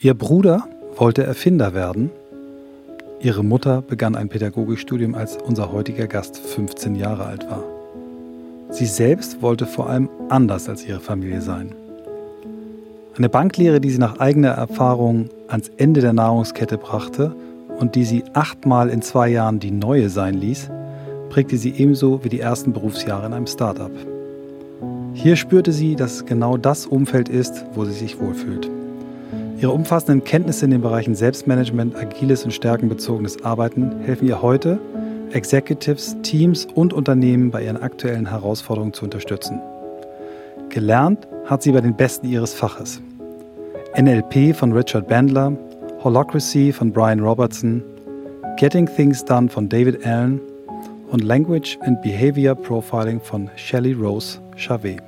Ihr Bruder wollte Erfinder werden. Ihre Mutter begann ein Pädagogikstudium, als unser heutiger Gast 15 Jahre alt war. Sie selbst wollte vor allem anders als ihre Familie sein. Eine Banklehre, die sie nach eigener Erfahrung ans Ende der Nahrungskette brachte und die sie achtmal in zwei Jahren die neue sein ließ, prägte sie ebenso wie die ersten Berufsjahre in einem Startup. Hier spürte sie, dass genau das Umfeld ist, wo sie sich wohlfühlt. Ihre umfassenden Kenntnisse in den Bereichen Selbstmanagement, agiles und stärkenbezogenes Arbeiten helfen ihr heute, Executives, Teams und Unternehmen bei ihren aktuellen Herausforderungen zu unterstützen. Gelernt hat sie bei den Besten ihres Faches. NLP von Richard Bandler, Holacracy von Brian Robertson, Getting Things Done von David Allen und Language and Behavior Profiling von Shelley Rose Chavez.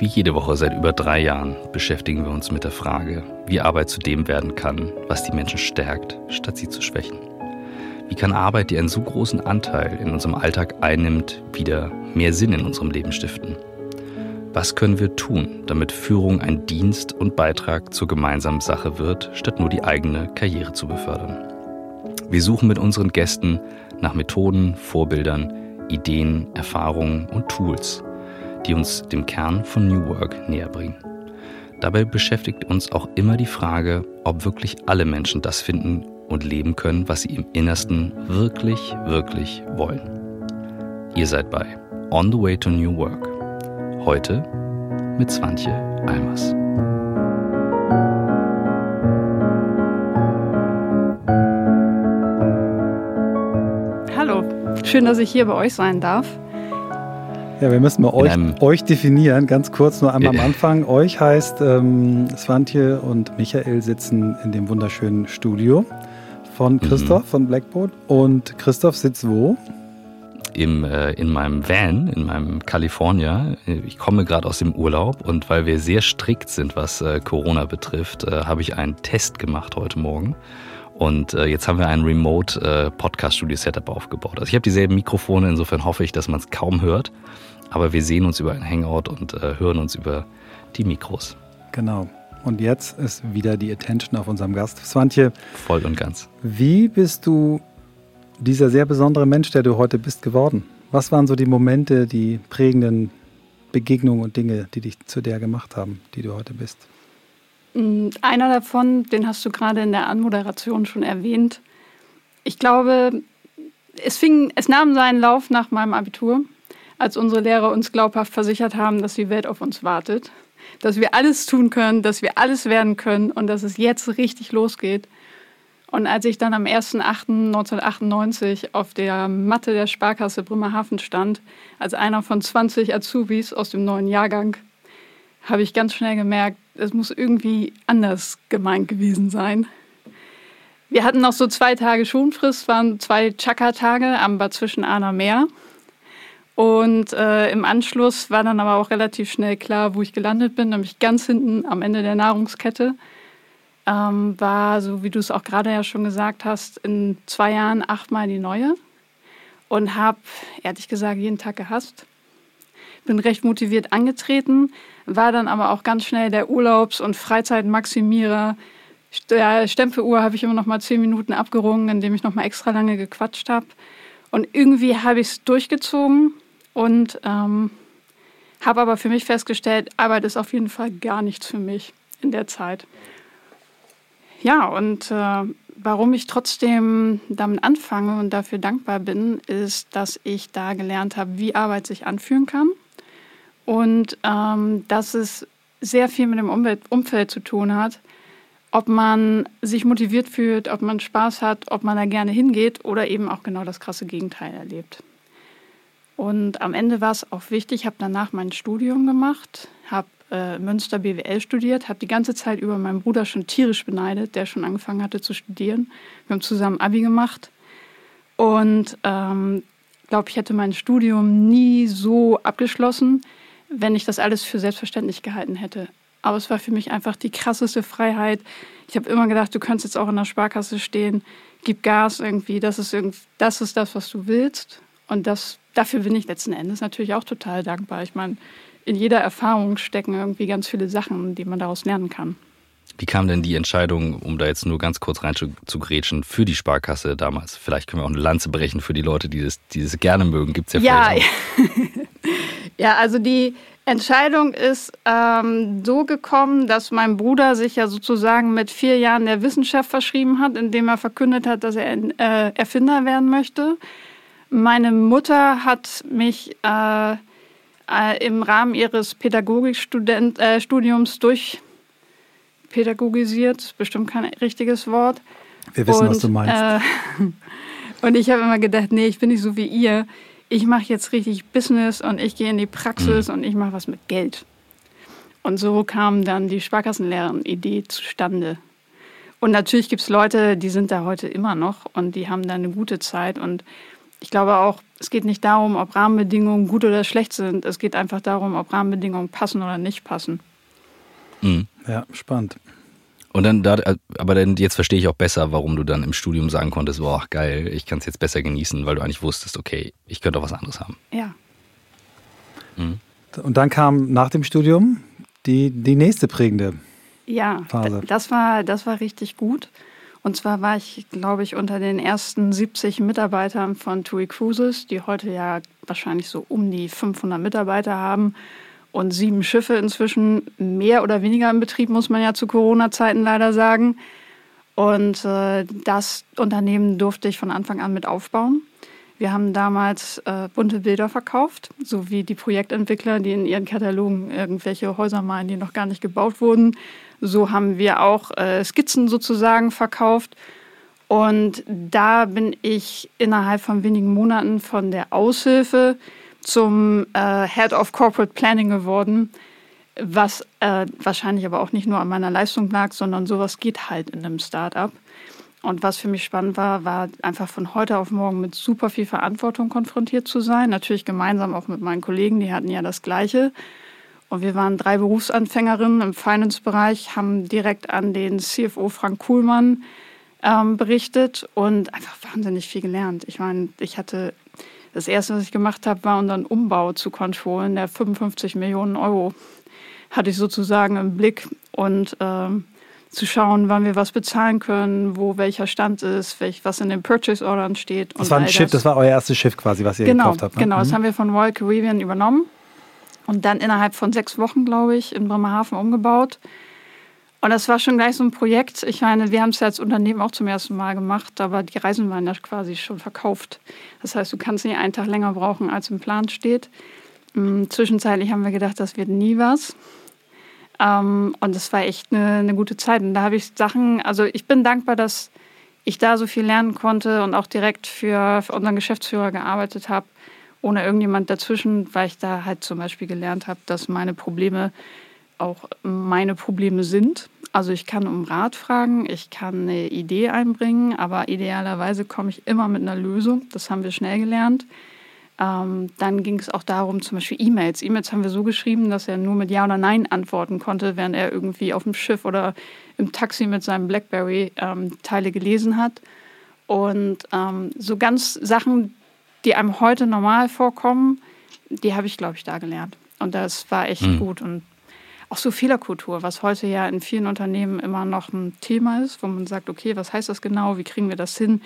Wie jede Woche seit über drei Jahren beschäftigen wir uns mit der Frage, wie Arbeit zu dem werden kann, was die Menschen stärkt, statt sie zu schwächen. Wie kann Arbeit, die einen so großen Anteil in unserem Alltag einnimmt, wieder mehr Sinn in unserem Leben stiften? Was können wir tun, damit Führung ein Dienst und Beitrag zur gemeinsamen Sache wird, statt nur die eigene Karriere zu befördern? Wir suchen mit unseren Gästen nach Methoden, Vorbildern, Ideen, Erfahrungen und Tools, die uns dem Kern von New Work näher bringen. Dabei beschäftigt uns auch immer die Frage, ob wirklich alle Menschen das finden und leben können, was sie im Innersten wirklich, wirklich wollen. Ihr seid bei On the Way to New Work. Heute mit Swantje Almers. Hallo, schön, dass ich hier bei euch sein darf. Ja, wir müssen mal euch, euch, definieren, ganz kurz nur einmal am Anfang. Euch heißt, ähm, Svantje und Michael sitzen in dem wunderschönen Studio von mhm. Christoph mhm. von Blackboard. Und Christoph sitzt wo? Im, äh, in meinem Van, in meinem California. Ich komme gerade aus dem Urlaub und weil wir sehr strikt sind, was äh, Corona betrifft, äh, habe ich einen Test gemacht heute Morgen. Und äh, jetzt haben wir ein Remote äh, Podcast Studio Setup aufgebaut. Also ich habe dieselben Mikrofone, insofern hoffe ich, dass man es kaum hört. Aber wir sehen uns über ein Hangout und äh, hören uns über die Mikros. Genau. Und jetzt ist wieder die Attention auf unserem Gast. Swantje. Voll und ganz. Wie bist du dieser sehr besondere Mensch, der du heute bist, geworden? Was waren so die Momente, die prägenden Begegnungen und Dinge, die dich zu der gemacht haben, die du heute bist? Mm, einer davon, den hast du gerade in der Anmoderation schon erwähnt. Ich glaube, es, fing, es nahm seinen Lauf nach meinem Abitur als unsere Lehrer uns glaubhaft versichert haben, dass die Welt auf uns wartet, dass wir alles tun können, dass wir alles werden können und dass es jetzt richtig losgeht. Und als ich dann am 1.8.1998 auf der Matte der Sparkasse Bremerhaven stand, als einer von 20 Azubis aus dem neuen Jahrgang, habe ich ganz schnell gemerkt, es muss irgendwie anders gemeint gewesen sein. Wir hatten noch so zwei Tage Schonfrist, waren zwei Chaka-Tage am Bad zwischen Arner Meer. Und äh, im Anschluss war dann aber auch relativ schnell klar, wo ich gelandet bin, nämlich ganz hinten am Ende der Nahrungskette. Ähm, war, so wie du es auch gerade ja schon gesagt hast, in zwei Jahren achtmal die neue und habe ehrlich gesagt jeden Tag gehasst. Bin recht motiviert angetreten, war dann aber auch ganz schnell der Urlaubs- und Freizeitmaximierer. Der Stempeluhr habe ich immer noch mal zehn Minuten abgerungen, indem ich noch mal extra lange gequatscht habe. Und irgendwie habe ich es durchgezogen und ähm, habe aber für mich festgestellt, Arbeit ist auf jeden Fall gar nichts für mich in der Zeit. Ja, und äh, warum ich trotzdem damit anfange und dafür dankbar bin, ist, dass ich da gelernt habe, wie Arbeit sich anfühlen kann und ähm, dass es sehr viel mit dem Umwelt Umfeld zu tun hat, ob man sich motiviert fühlt, ob man Spaß hat, ob man da gerne hingeht oder eben auch genau das krasse Gegenteil erlebt. Und am Ende war es auch wichtig, ich habe danach mein Studium gemacht, habe äh, Münster BWL studiert, habe die ganze Zeit über meinen Bruder schon tierisch beneidet, der schon angefangen hatte zu studieren. Wir haben zusammen Abi gemacht und ähm, glaube, ich hätte mein Studium nie so abgeschlossen, wenn ich das alles für selbstverständlich gehalten hätte. Aber es war für mich einfach die krasseste Freiheit. Ich habe immer gedacht, du könntest jetzt auch in der Sparkasse stehen, gib Gas irgendwie, das ist, irgendwie, das, ist das, was du willst. Und das dafür bin ich letzten Endes natürlich auch total dankbar. Ich meine, in jeder Erfahrung stecken irgendwie ganz viele Sachen, die man daraus lernen kann. Wie kam denn die Entscheidung, um da jetzt nur ganz kurz rein zu, zu grätschen, für die Sparkasse damals? Vielleicht können wir auch eine Lanze brechen für die Leute, die das, die das gerne mögen. Gibt es ja vielleicht Ja. ja, also die Entscheidung ist ähm, so gekommen, dass mein Bruder sich ja sozusagen mit vier Jahren der Wissenschaft verschrieben hat, indem er verkündet hat, dass er äh, Erfinder werden möchte. Meine Mutter hat mich äh, äh, im Rahmen ihres Pädagogikstudiums äh, durch pädagogisiert, bestimmt kein richtiges Wort. Wir wissen, und, was du meinst. Äh, und ich habe immer gedacht, nee, ich bin nicht so wie ihr. Ich mache jetzt richtig Business und ich gehe in die Praxis mhm. und ich mache was mit Geld. Und so kam dann die Sparkassenlehrerin-Idee zustande. Und natürlich gibt es Leute, die sind da heute immer noch und die haben da eine gute Zeit. Und ich glaube auch, es geht nicht darum, ob Rahmenbedingungen gut oder schlecht sind. Es geht einfach darum, ob Rahmenbedingungen passen oder nicht passen. Mhm. Ja, spannend. Und dann, da, aber dann jetzt verstehe ich auch besser, warum du dann im Studium sagen konntest, boah, geil, ich kann es jetzt besser genießen, weil du eigentlich wusstest, okay, ich könnte auch was anderes haben. Ja. Mhm. Und dann kam nach dem Studium die, die nächste prägende ja, Phase. Das war, das war richtig gut. Und zwar war ich, glaube ich, unter den ersten 70 Mitarbeitern von TUI Cruises, die heute ja wahrscheinlich so um die 500 Mitarbeiter haben und sieben Schiffe inzwischen mehr oder weniger im Betrieb, muss man ja zu Corona-Zeiten leider sagen. Und äh, das Unternehmen durfte ich von Anfang an mit aufbauen. Wir haben damals äh, bunte Bilder verkauft, so wie die Projektentwickler, die in ihren Katalogen irgendwelche Häuser malen, die noch gar nicht gebaut wurden, so haben wir auch äh, Skizzen sozusagen verkauft. Und da bin ich innerhalb von wenigen Monaten von der Aushilfe zum äh, Head of Corporate Planning geworden, was äh, wahrscheinlich aber auch nicht nur an meiner Leistung lag, sondern sowas geht halt in einem Startup. Und was für mich spannend war, war einfach von heute auf morgen mit super viel Verantwortung konfrontiert zu sein. Natürlich gemeinsam auch mit meinen Kollegen, die hatten ja das Gleiche. Und wir waren drei Berufsanfängerinnen im Finance-Bereich, haben direkt an den CFO Frank Kuhlmann ähm, berichtet und einfach wahnsinnig viel gelernt. Ich meine, ich hatte das erste, was ich gemacht habe, war unseren Umbau zu kontrollen. Der 55 Millionen Euro hatte ich sozusagen im Blick und ähm, zu schauen, wann wir was bezahlen können, wo welcher Stand ist, welch, was in den Purchase Ordern steht. Das war ein Schiff, das. das war euer erstes Schiff quasi, was ihr genau, gekauft habt. Ne? Genau, mhm. das haben wir von Royal Caribbean übernommen und dann innerhalb von sechs Wochen, glaube ich, in Bremerhaven umgebaut. Und das war schon gleich so ein Projekt. Ich meine, wir haben es ja als Unternehmen auch zum ersten Mal gemacht, aber die Reisen waren ja quasi schon verkauft. Das heißt, du kannst nicht einen Tag länger brauchen, als im Plan steht. Mm, zwischenzeitlich haben wir gedacht, das wird nie was. Ähm, und es war echt eine, eine gute Zeit. Und da habe ich Sachen, also ich bin dankbar, dass ich da so viel lernen konnte und auch direkt für, für unseren Geschäftsführer gearbeitet habe ohne irgendjemand dazwischen, weil ich da halt zum Beispiel gelernt habe, dass meine Probleme auch meine Probleme sind. Also ich kann um Rat fragen, ich kann eine Idee einbringen, aber idealerweise komme ich immer mit einer Lösung. Das haben wir schnell gelernt. Ähm, dann ging es auch darum, zum Beispiel E-Mails. E-Mails haben wir so geschrieben, dass er nur mit Ja oder Nein antworten konnte, während er irgendwie auf dem Schiff oder im Taxi mit seinem Blackberry ähm, Teile gelesen hat. Und ähm, so ganz Sachen, die einem heute normal vorkommen, die habe ich, glaube ich, da gelernt. Und das war echt mhm. gut. Und auch so Fehlerkultur, was heute ja in vielen Unternehmen immer noch ein Thema ist, wo man sagt, okay, was heißt das genau, wie kriegen wir das hin?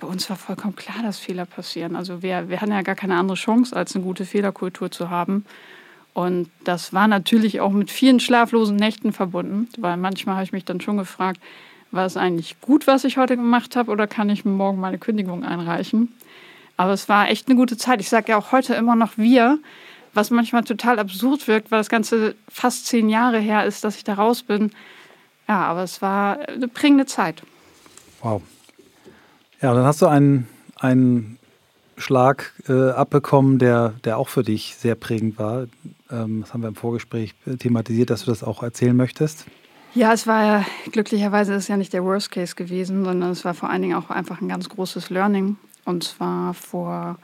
Bei uns war vollkommen klar, dass Fehler passieren. Also wir, wir hatten ja gar keine andere Chance, als eine gute Fehlerkultur zu haben. Und das war natürlich auch mit vielen schlaflosen Nächten verbunden, weil manchmal habe ich mich dann schon gefragt, war es eigentlich gut, was ich heute gemacht habe, oder kann ich morgen meine Kündigung einreichen? Aber es war echt eine gute Zeit. Ich sage ja auch heute immer noch wir, was manchmal total absurd wirkt, weil das Ganze fast zehn Jahre her ist, dass ich da raus bin. Ja, aber es war eine prägende Zeit. Wow. Ja, dann hast du einen, einen Schlag äh, abbekommen, der, der auch für dich sehr prägend war. Ähm, das haben wir im Vorgespräch thematisiert, dass du das auch erzählen möchtest. Ja, es war ja, glücklicherweise ist ja nicht der Worst Case gewesen, sondern es war vor allen Dingen auch einfach ein ganz großes Learning. Und zwar vor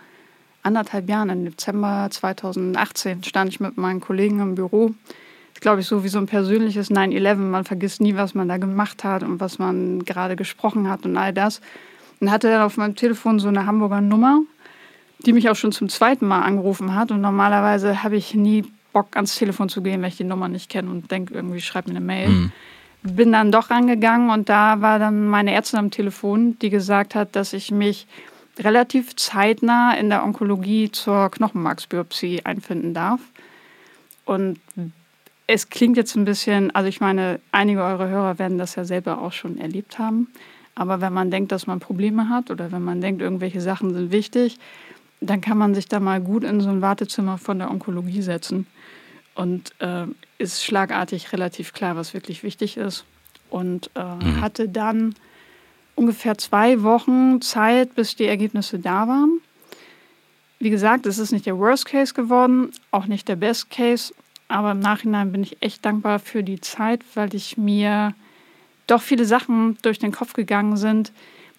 anderthalb Jahren, im Dezember 2018, stand ich mit meinen Kollegen im Büro. Das ist, glaube ich, so wie so ein persönliches 9-11. Man vergisst nie, was man da gemacht hat und was man gerade gesprochen hat und all das. Und hatte dann auf meinem Telefon so eine Hamburger Nummer, die mich auch schon zum zweiten Mal angerufen hat. Und normalerweise habe ich nie Bock, ans Telefon zu gehen, wenn ich die Nummer nicht kenne und denke, irgendwie schreib mir eine Mail. Mhm. bin dann doch rangegangen und da war dann meine Ärztin am Telefon, die gesagt hat, dass ich mich relativ zeitnah in der Onkologie zur Knochenmarksbiopsie einfinden darf. Und es klingt jetzt ein bisschen, also ich meine, einige eurer Hörer werden das ja selber auch schon erlebt haben. Aber wenn man denkt, dass man Probleme hat oder wenn man denkt, irgendwelche Sachen sind wichtig, dann kann man sich da mal gut in so ein Wartezimmer von der Onkologie setzen. Und äh, ist schlagartig relativ klar, was wirklich wichtig ist. Und äh, mhm. hatte dann ungefähr zwei Wochen Zeit, bis die Ergebnisse da waren. Wie gesagt, es ist nicht der Worst Case geworden, auch nicht der Best Case, aber im Nachhinein bin ich echt dankbar für die Zeit, weil ich mir doch viele Sachen durch den Kopf gegangen sind,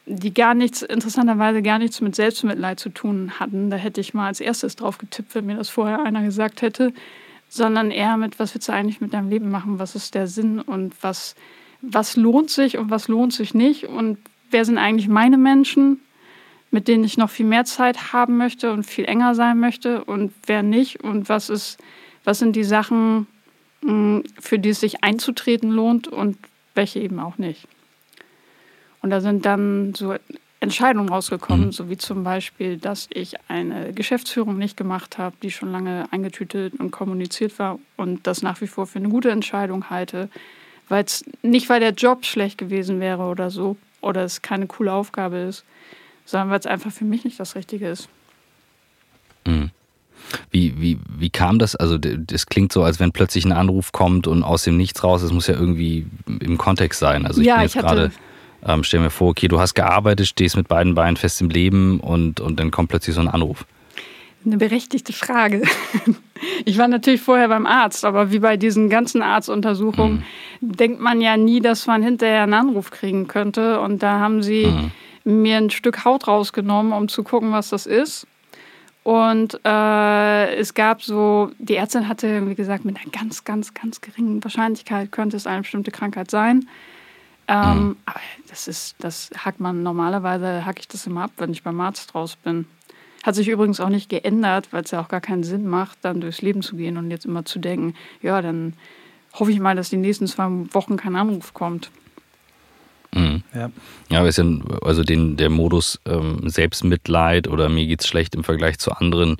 die gar nichts, interessanterweise gar nichts mit Selbstmitleid zu tun hatten. Da hätte ich mal als erstes drauf getippt, wenn mir das vorher einer gesagt hätte, sondern eher mit, was willst du eigentlich mit deinem Leben machen? Was ist der Sinn und was, was lohnt sich und was lohnt sich nicht? Und wer sind eigentlich meine Menschen, mit denen ich noch viel mehr Zeit haben möchte und viel enger sein möchte und wer nicht? Und was ist, was sind die Sachen, mm, für die es sich einzutreten lohnt und welche eben auch nicht. Und da sind dann so Entscheidungen rausgekommen, mhm. so wie zum Beispiel, dass ich eine Geschäftsführung nicht gemacht habe, die schon lange eingetütet und kommuniziert war und das nach wie vor für eine gute Entscheidung halte, weil es nicht, weil der Job schlecht gewesen wäre oder so oder es keine coole Aufgabe ist, sondern weil es einfach für mich nicht das Richtige ist. Mhm. Wie, wie, wie kam das? Also, das klingt so, als wenn plötzlich ein Anruf kommt und aus dem Nichts raus. Das muss ja irgendwie im Kontext sein. Also, ich ja, bin jetzt gerade, ähm, stell mir vor, okay, du hast gearbeitet, stehst mit beiden Beinen fest im Leben und, und dann kommt plötzlich so ein Anruf. Eine berechtigte Frage. Ich war natürlich vorher beim Arzt, aber wie bei diesen ganzen Arztuntersuchungen mhm. denkt man ja nie, dass man hinterher einen Anruf kriegen könnte. Und da haben sie mhm. mir ein Stück Haut rausgenommen, um zu gucken, was das ist. Und äh, es gab so, die Ärztin hatte, wie gesagt, mit einer ganz, ganz, ganz geringen Wahrscheinlichkeit könnte es eine bestimmte Krankheit sein. Ähm, mhm. Aber das ist, das hackt man normalerweise, hacke ich das immer ab, wenn ich beim Arzt raus bin. Hat sich übrigens auch nicht geändert, weil es ja auch gar keinen Sinn macht, dann durchs Leben zu gehen und jetzt immer zu denken, ja, dann hoffe ich mal, dass die nächsten zwei Wochen kein Anruf kommt. Mhm. Ja. ja, aber ist ja, also den, der Modus ähm, Selbstmitleid oder mir geht's schlecht im Vergleich zu anderen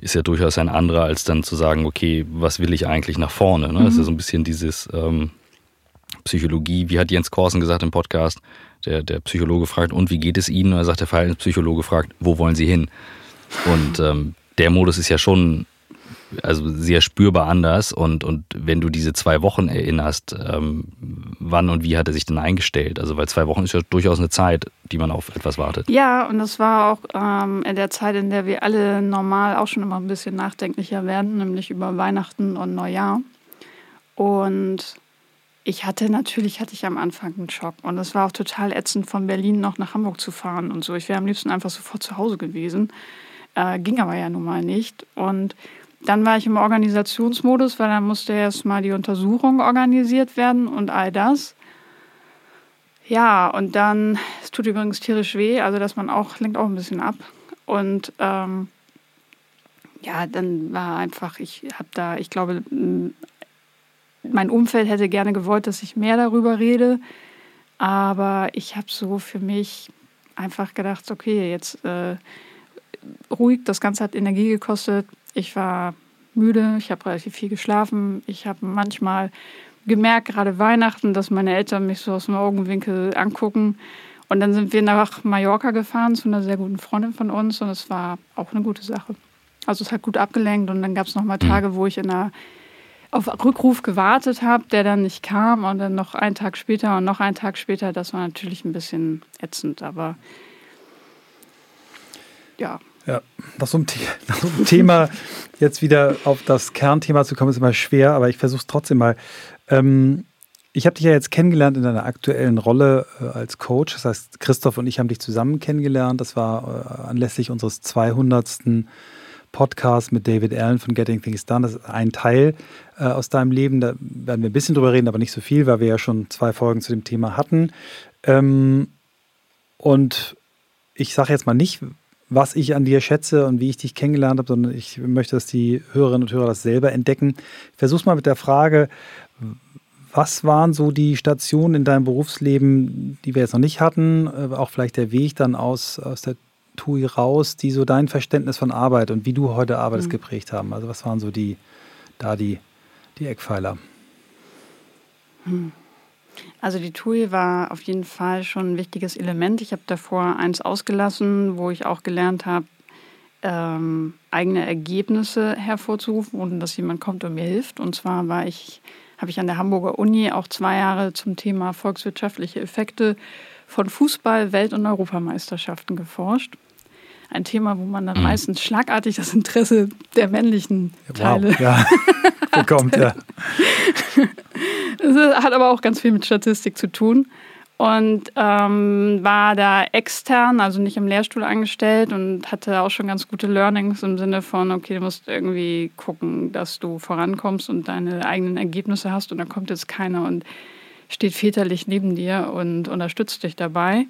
ist ja durchaus ein anderer, als dann zu sagen, okay, was will ich eigentlich nach vorne? Ne? Mhm. Das ist ja so ein bisschen dieses ähm, Psychologie, wie hat Jens Korsen gesagt im Podcast, der, der Psychologe fragt, und wie geht es Ihnen? Und er sagt, der Verhaltenspsychologe fragt, wo wollen Sie hin? Und ähm, der Modus ist ja schon also sehr spürbar anders. Und, und wenn du diese zwei Wochen erinnerst, ähm, wann und wie hat er sich denn eingestellt? Also weil zwei Wochen ist ja durchaus eine Zeit, die man auf etwas wartet. Ja, und das war auch ähm, in der Zeit, in der wir alle normal auch schon immer ein bisschen nachdenklicher werden, nämlich über Weihnachten und Neujahr. Und ich hatte natürlich hatte ich am Anfang einen Schock und es war auch total ätzend von Berlin noch nach Hamburg zu fahren und so. Ich wäre am liebsten einfach sofort zu Hause gewesen, äh, ging aber ja nun mal nicht und dann war ich im Organisationsmodus, weil dann musste erstmal die Untersuchung organisiert werden und all das. Ja, und dann, es tut übrigens tierisch weh, also dass man auch, lenkt auch ein bisschen ab. Und ähm, ja, dann war einfach, ich habe da, ich glaube, mein Umfeld hätte gerne gewollt, dass ich mehr darüber rede. Aber ich habe so für mich einfach gedacht, okay, jetzt äh, ruhig, das Ganze hat Energie gekostet, ich war müde, ich habe relativ viel geschlafen. Ich habe manchmal gemerkt, gerade Weihnachten, dass meine Eltern mich so aus dem Augenwinkel angucken. Und dann sind wir nach Mallorca gefahren zu einer sehr guten Freundin von uns und es war auch eine gute Sache. Also es hat gut abgelenkt und dann gab es noch mal mhm. Tage, wo ich in einer, auf Rückruf gewartet habe, der dann nicht kam und dann noch einen Tag später und noch einen Tag später. Das war natürlich ein bisschen ätzend, aber ja, ja, nach so, einem, nach so einem Thema jetzt wieder auf das Kernthema zu kommen, ist immer schwer, aber ich versuche es trotzdem mal. Ähm, ich habe dich ja jetzt kennengelernt in deiner aktuellen Rolle äh, als Coach. Das heißt, Christoph und ich haben dich zusammen kennengelernt. Das war äh, anlässlich unseres 200. Podcasts mit David Allen von Getting Things Done. Das ist ein Teil äh, aus deinem Leben. Da werden wir ein bisschen drüber reden, aber nicht so viel, weil wir ja schon zwei Folgen zu dem Thema hatten. Ähm, und ich sage jetzt mal nicht, was ich an dir schätze und wie ich dich kennengelernt habe, sondern ich möchte, dass die Hörerinnen und Hörer das selber entdecken. Ich versuche mal mit der Frage, Was waren so die Stationen in deinem Berufsleben, die wir jetzt noch nicht hatten? Äh, auch vielleicht der Weg dann aus, aus der TUI raus, die so dein Verständnis von Arbeit und wie du heute arbeitest mhm. geprägt haben? Also was waren so die, da die, die Eckpfeiler? Hm. Also die TUI war auf jeden Fall schon ein wichtiges Element. Ich habe davor eins ausgelassen, wo ich auch gelernt habe, ähm, eigene Ergebnisse hervorzurufen, ohne dass jemand kommt und mir hilft. Und zwar war ich, habe ich an der Hamburger Uni auch zwei Jahre zum Thema volkswirtschaftliche Effekte von Fußball, Welt- und Europameisterschaften geforscht. Ein Thema, wo man dann mhm. meistens schlagartig das Interesse der männlichen Teile wow, ja. bekommt. Ja. Das hat aber auch ganz viel mit Statistik zu tun und ähm, war da extern, also nicht im Lehrstuhl angestellt und hatte auch schon ganz gute Learnings im Sinne von, okay, du musst irgendwie gucken, dass du vorankommst und deine eigenen Ergebnisse hast und da kommt jetzt keiner und steht väterlich neben dir und unterstützt dich dabei.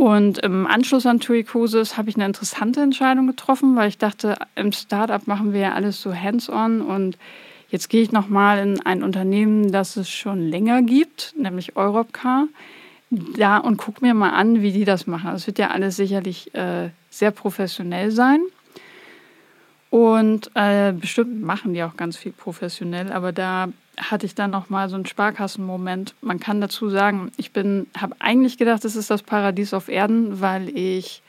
Und im Anschluss an TUI Cruises habe ich eine interessante Entscheidung getroffen, weil ich dachte, im Startup machen wir ja alles so hands-on und Jetzt gehe ich nochmal in ein Unternehmen, das es schon länger gibt, nämlich Europcar, da und gucke mir mal an, wie die das machen. Das wird ja alles sicherlich äh, sehr professionell sein. Und äh, bestimmt machen die auch ganz viel professionell, aber da hatte ich dann noch mal so einen Sparkassenmoment. Man kann dazu sagen, ich bin, habe eigentlich gedacht, das ist das Paradies auf Erden, weil ich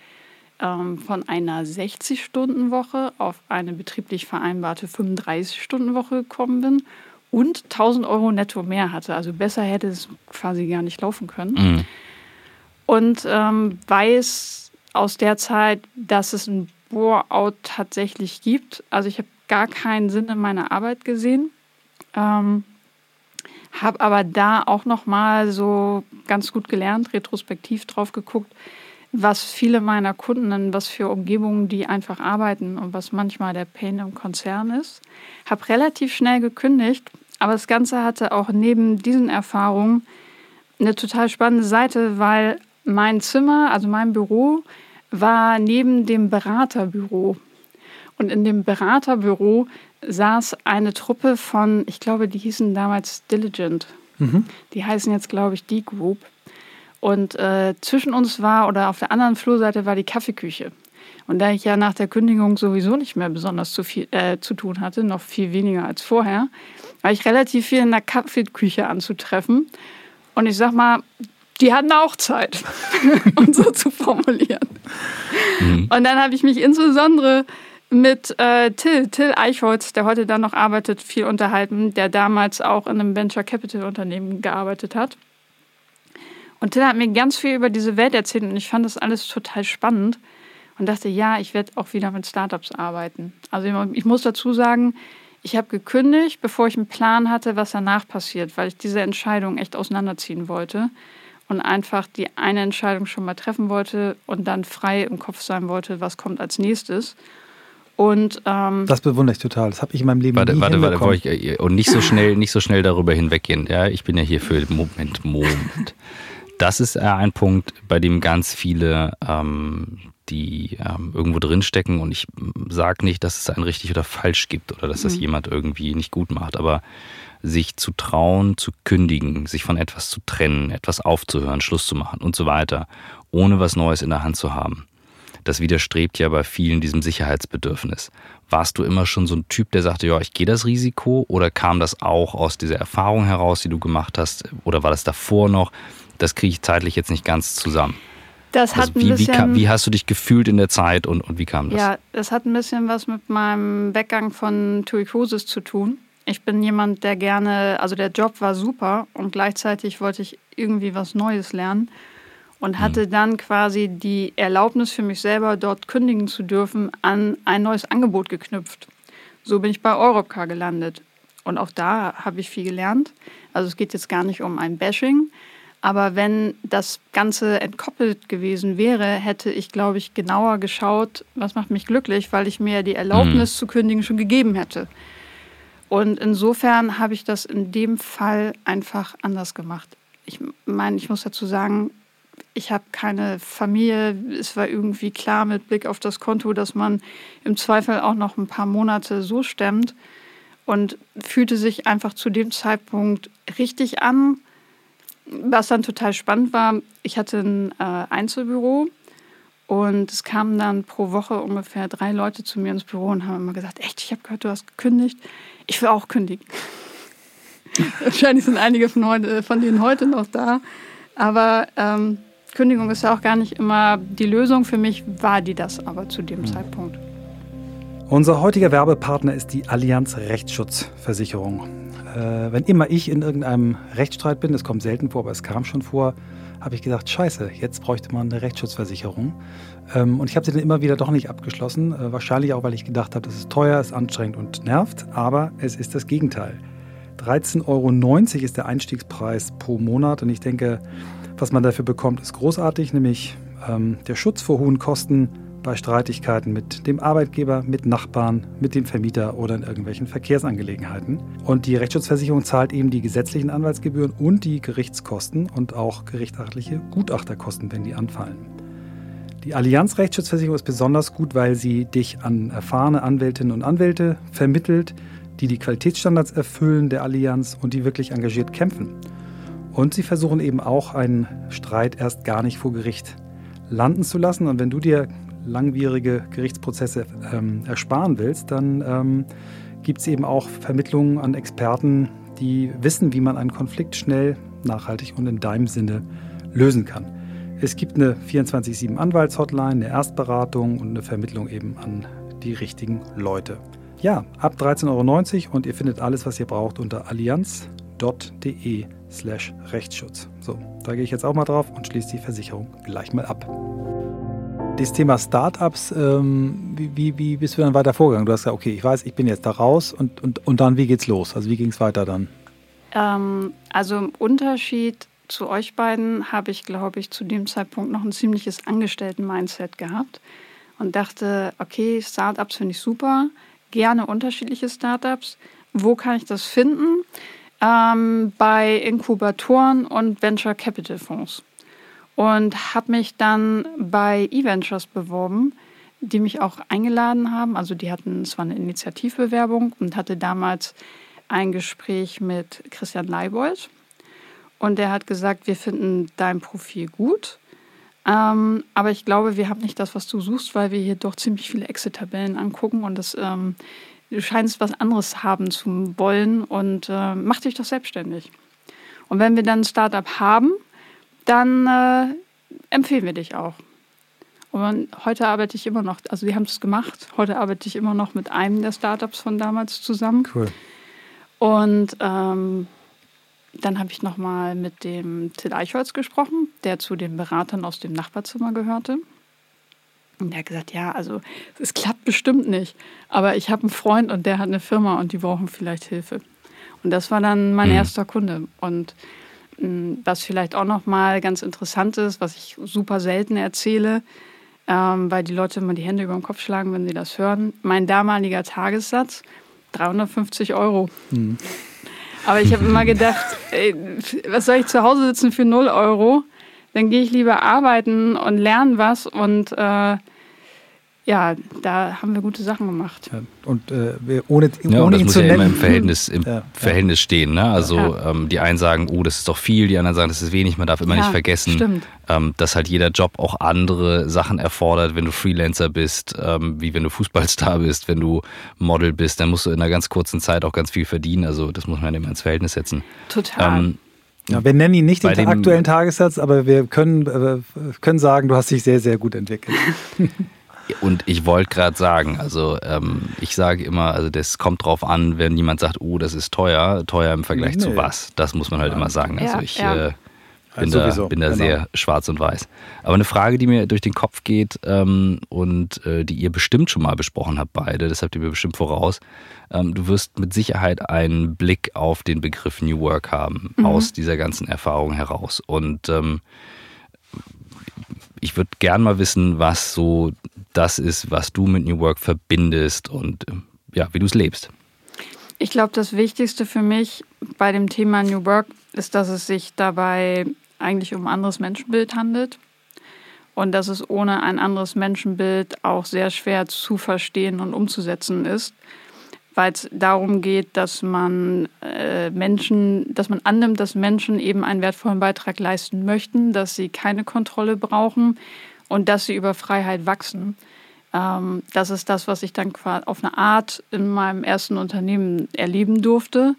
ähm, von einer 60-Stunden-Woche auf eine betrieblich vereinbarte 35-Stunden-Woche gekommen bin und 1000 Euro netto mehr hatte. Also besser hätte es quasi gar nicht laufen können. Mhm. Und ähm, weiß aus der Zeit, dass es ein Bore-out tatsächlich gibt. Also ich habe gar keinen Sinn in meiner Arbeit gesehen. Ähm, habe aber da auch noch mal so ganz gut gelernt, retrospektiv drauf geguckt, was viele meiner Kunden, was für Umgebungen die einfach arbeiten und was manchmal der Pain im Konzern ist. Habe relativ schnell gekündigt, aber das Ganze hatte auch neben diesen Erfahrungen eine total spannende Seite, weil mein Zimmer, also mein Büro, war neben dem Beraterbüro. Und in dem Beraterbüro saß eine Truppe von, ich glaube, die hießen damals Diligent. Mhm. Die heißen jetzt, glaube ich, die Group. Und äh, zwischen uns war oder auf der anderen Flurseite war die Kaffeeküche. Und da ich ja nach der Kündigung sowieso nicht mehr besonders zu, viel, äh, zu tun hatte, noch viel weniger als vorher, war ich relativ viel in der Kaffeeküche anzutreffen. Und ich sag mal, die hatten auch Zeit, um so zu formulieren. Mhm. Und dann habe ich mich insbesondere mit äh, Till, Till Eichholz, der heute dann noch arbeitet, viel unterhalten, der damals auch in einem Venture Capital Unternehmen gearbeitet hat. Und Till hat mir ganz viel über diese Welt erzählt und ich fand das alles total spannend und dachte, ja, ich werde auch wieder mit Startups arbeiten. Also ich muss dazu sagen, ich habe gekündigt, bevor ich einen Plan hatte, was danach passiert, weil ich diese Entscheidung echt auseinanderziehen wollte und einfach die eine Entscheidung schon mal treffen wollte und dann frei im Kopf sein wollte, was kommt als nächstes. Und, ähm, das bewundere ich total. Das habe ich in meinem Leben warte, nie warte, warte, ich, äh, und nicht so schnell, nicht so schnell darüber hinweggehen. Ja, ich bin ja hier für Moment, Moment das ist ein Punkt, bei dem ganz viele, ähm, die ähm, irgendwo drinstecken und ich sage nicht, dass es ein richtig oder falsch gibt oder dass das mhm. jemand irgendwie nicht gut macht, aber sich zu trauen, zu kündigen, sich von etwas zu trennen, etwas aufzuhören, Schluss zu machen und so weiter, ohne was Neues in der Hand zu haben. Das widerstrebt ja bei vielen diesem Sicherheitsbedürfnis. Warst du immer schon so ein Typ, der sagte, ja, ich gehe das Risiko oder kam das auch aus dieser Erfahrung heraus, die du gemacht hast oder war das davor noch? das kriege ich zeitlich jetzt nicht ganz zusammen. Das hat also wie, ein bisschen, wie, wie, hast du dich gefühlt in der Zeit und, und wie kam das? Ja, das hat ein bisschen was mit meinem Weggang von TUI Cruises zu tun. Ich bin jemand, der gerne, also der Job war super und gleichzeitig wollte ich irgendwie was Neues lernen und hatte hm. dann quasi die Erlaubnis für mich selber, dort kündigen zu dürfen, an ein neues Angebot geknüpft. So bin ich bei Europcar gelandet. Und auch da habe ich viel gelernt. Also es geht jetzt gar nicht um ein Bashing, aber wenn das Ganze entkoppelt gewesen wäre, hätte ich, glaube ich, genauer geschaut, was macht mich glücklich, weil ich mir die Erlaubnis mhm. zu kündigen schon gegeben hätte. Und insofern habe ich das in dem Fall einfach anders gemacht. Ich meine, ich muss dazu sagen, ich habe keine Familie. Es war irgendwie klar mit Blick auf das Konto, dass man im Zweifel auch noch ein paar Monate so stemmt. und fühlte sich einfach zu dem Zeitpunkt richtig an. Was dann total spannend war, ich hatte ein äh, Einzelbüro und es kamen dann pro Woche ungefähr drei Leute zu mir ins Büro und haben immer gesagt, echt, ich habe gehört, du hast gekündigt. Ich will auch kündigen. Wahrscheinlich sind einige von, heute, von denen heute noch da. Aber ähm, Kündigung ist ja auch gar nicht immer die Lösung. Für mich war die das aber zu dem mhm. Zeitpunkt. Unser heutiger Werbepartner ist die Allianz Rechtsschutzversicherung. Äh, wenn immer ich in irgendeinem Rechtsstreit bin, das kommt selten vor, aber es kam schon vor, habe ich gedacht, scheiße, jetzt bräuchte man eine Rechtsschutzversicherung. Ähm, und ich habe sie dann immer wieder doch nicht abgeschlossen. Äh, wahrscheinlich auch, weil ich gedacht habe, das ist teuer, ist anstrengend und nervt. Aber es ist das Gegenteil. 13,90 Euro ist der Einstiegspreis pro Monat. Und ich denke, was man dafür bekommt, ist großartig, nämlich ähm, der Schutz vor hohen Kosten bei Streitigkeiten mit dem Arbeitgeber, mit Nachbarn, mit dem Vermieter oder in irgendwelchen Verkehrsangelegenheiten. Und die Rechtsschutzversicherung zahlt eben die gesetzlichen Anwaltsgebühren und die Gerichtskosten und auch gerichtsachtliche Gutachterkosten, wenn die anfallen. Die Allianz Rechtsschutzversicherung ist besonders gut, weil sie dich an erfahrene Anwältinnen und Anwälte vermittelt, die die Qualitätsstandards erfüllen der Allianz und die wirklich engagiert kämpfen. Und sie versuchen eben auch einen Streit erst gar nicht vor Gericht landen zu lassen. Und wenn du dir langwierige Gerichtsprozesse ähm, ersparen willst, dann ähm, gibt es eben auch Vermittlungen an Experten, die wissen, wie man einen Konflikt schnell, nachhaltig und in deinem Sinne lösen kann. Es gibt eine 24-7 Anwaltshotline, eine Erstberatung und eine Vermittlung eben an die richtigen Leute. Ja, ab 13,90 Euro und ihr findet alles, was ihr braucht unter allianz.de slash Rechtsschutz. So, da gehe ich jetzt auch mal drauf und schließe die Versicherung gleich mal ab das Thema Startups, ähm, wie, wie, wie, bist du dann weiter vorgegangen? Du hast gesagt, okay, ich weiß, ich bin jetzt da raus und, und, und dann, wie geht's los? Also wie ging es weiter dann? Ähm, also im Unterschied zu euch beiden habe ich, glaube ich, zu dem Zeitpunkt noch ein ziemliches Angestellten-Mindset gehabt und dachte, okay, Startups finde ich super, gerne unterschiedliche Startups. Wo kann ich das finden? Ähm, bei Inkubatoren und Venture Capital Fonds und habe mich dann bei eVentures beworben, die mich auch eingeladen haben. Also die hatten, es war eine Initiativbewerbung und hatte damals ein Gespräch mit Christian Leibold. Und der hat gesagt, wir finden dein Profil gut. Ähm, aber ich glaube, wir haben nicht das, was du suchst, weil wir hier doch ziemlich viele Exit-Tabellen angucken und das, ähm, du scheinst was anderes haben zu wollen und äh, mach dich doch selbstständig. Und wenn wir dann ein Startup haben, dann äh, empfehlen wir dich auch. Und heute arbeite ich immer noch, also wir haben es gemacht, heute arbeite ich immer noch mit einem der Startups von damals zusammen. Cool. Und ähm, dann habe ich nochmal mit dem Till Eichholz gesprochen, der zu den Beratern aus dem Nachbarzimmer gehörte. Und der hat gesagt, ja, also es klappt bestimmt nicht. Aber ich habe einen Freund und der hat eine Firma und die brauchen vielleicht Hilfe. Und das war dann mein mhm. erster Kunde. Und was vielleicht auch noch mal ganz interessant ist, was ich super selten erzähle, ähm, weil die Leute immer die Hände über den Kopf schlagen, wenn sie das hören. Mein damaliger Tagessatz 350 Euro. Mhm. Aber ich habe immer gedacht, ey, was soll ich zu Hause sitzen für 0 Euro? Dann gehe ich lieber arbeiten und lerne was und äh, ja, da haben wir gute Sachen gemacht. Ja, und äh, ohne, ja, ohne das muss ja nennen. immer im Verhältnis, im ja, Verhältnis stehen. Ne? Also ähm, die einen sagen, oh, das ist doch viel, die anderen sagen, das ist wenig. Man darf immer nicht vergessen, ähm, dass halt jeder Job auch andere Sachen erfordert. Wenn du Freelancer bist, ähm, wie wenn du Fußballstar bist, wenn du Model bist, dann musst du in einer ganz kurzen Zeit auch ganz viel verdienen. Also das muss man immer ins Verhältnis setzen. Total. Ähm, ja, wir nennen ihn nicht den aktuellen Tagessatz, aber wir können, äh, können sagen, du hast dich sehr, sehr gut entwickelt. Und ich wollte gerade sagen, also ähm, ich sage immer, also das kommt drauf an, wenn jemand sagt, oh, das ist teuer, teuer im Vergleich nee. zu was. Das muss man halt ja. immer sagen. Also ich ja. äh, bin, ja, da, bin da genau. sehr schwarz und weiß. Aber eine Frage, die mir durch den Kopf geht ähm, und äh, die ihr bestimmt schon mal besprochen habt, beide, das habt ihr mir bestimmt voraus. Ähm, du wirst mit Sicherheit einen Blick auf den Begriff New Work haben, mhm. aus dieser ganzen Erfahrung heraus. Und ähm, ich würde gern mal wissen, was so das ist, was du mit New Work verbindest und ähm, ja, wie du es lebst. Ich glaube, das Wichtigste für mich bei dem Thema New Work ist, dass es sich dabei eigentlich um ein anderes Menschenbild handelt und dass es ohne ein anderes Menschenbild auch sehr schwer zu verstehen und umzusetzen ist. weil es darum geht, dass man äh, Menschen, dass man annimmt, dass Menschen eben einen wertvollen Beitrag leisten möchten, dass sie keine Kontrolle brauchen und dass sie über Freiheit wachsen. Ähm, das ist das, was ich dann auf eine Art in meinem ersten Unternehmen erleben durfte,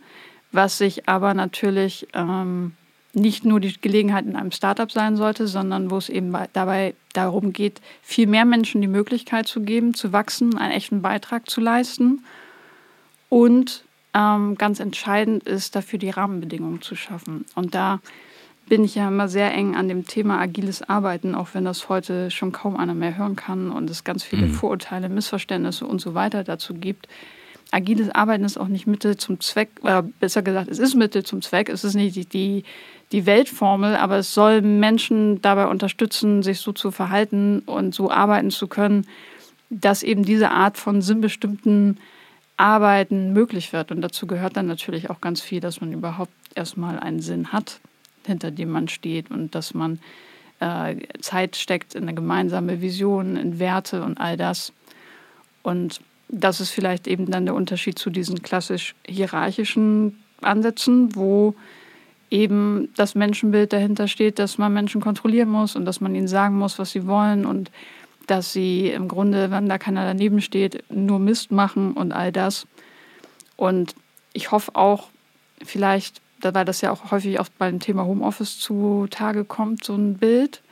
was sich aber natürlich ähm, nicht nur die Gelegenheit in einem Startup sein sollte, sondern wo es eben dabei darum geht, viel mehr Menschen die Möglichkeit zu geben, zu wachsen, einen echten Beitrag zu leisten. Und ähm, ganz entscheidend ist dafür die Rahmenbedingungen zu schaffen. Und da bin ich ja immer sehr eng an dem Thema agiles Arbeiten, auch wenn das heute schon kaum einer mehr hören kann und es ganz viele mhm. Vorurteile, Missverständnisse und so weiter dazu gibt agiles Arbeiten ist auch nicht Mittel zum Zweck, oder besser gesagt, es ist Mittel zum Zweck, es ist nicht die, die, die Weltformel, aber es soll Menschen dabei unterstützen, sich so zu verhalten und so arbeiten zu können, dass eben diese Art von sinnbestimmten Arbeiten möglich wird. Und dazu gehört dann natürlich auch ganz viel, dass man überhaupt erstmal einen Sinn hat, hinter dem man steht und dass man äh, Zeit steckt in eine gemeinsame Vision, in Werte und all das. Und das ist vielleicht eben dann der Unterschied zu diesen klassisch hierarchischen Ansätzen, wo eben das Menschenbild dahinter steht, dass man Menschen kontrollieren muss und dass man ihnen sagen muss, was sie wollen und dass sie im Grunde, wenn da keiner daneben steht, nur Mist machen und all das. Und ich hoffe auch, vielleicht, weil das ja auch häufig auch beim Thema Homeoffice zutage kommt, so ein Bild,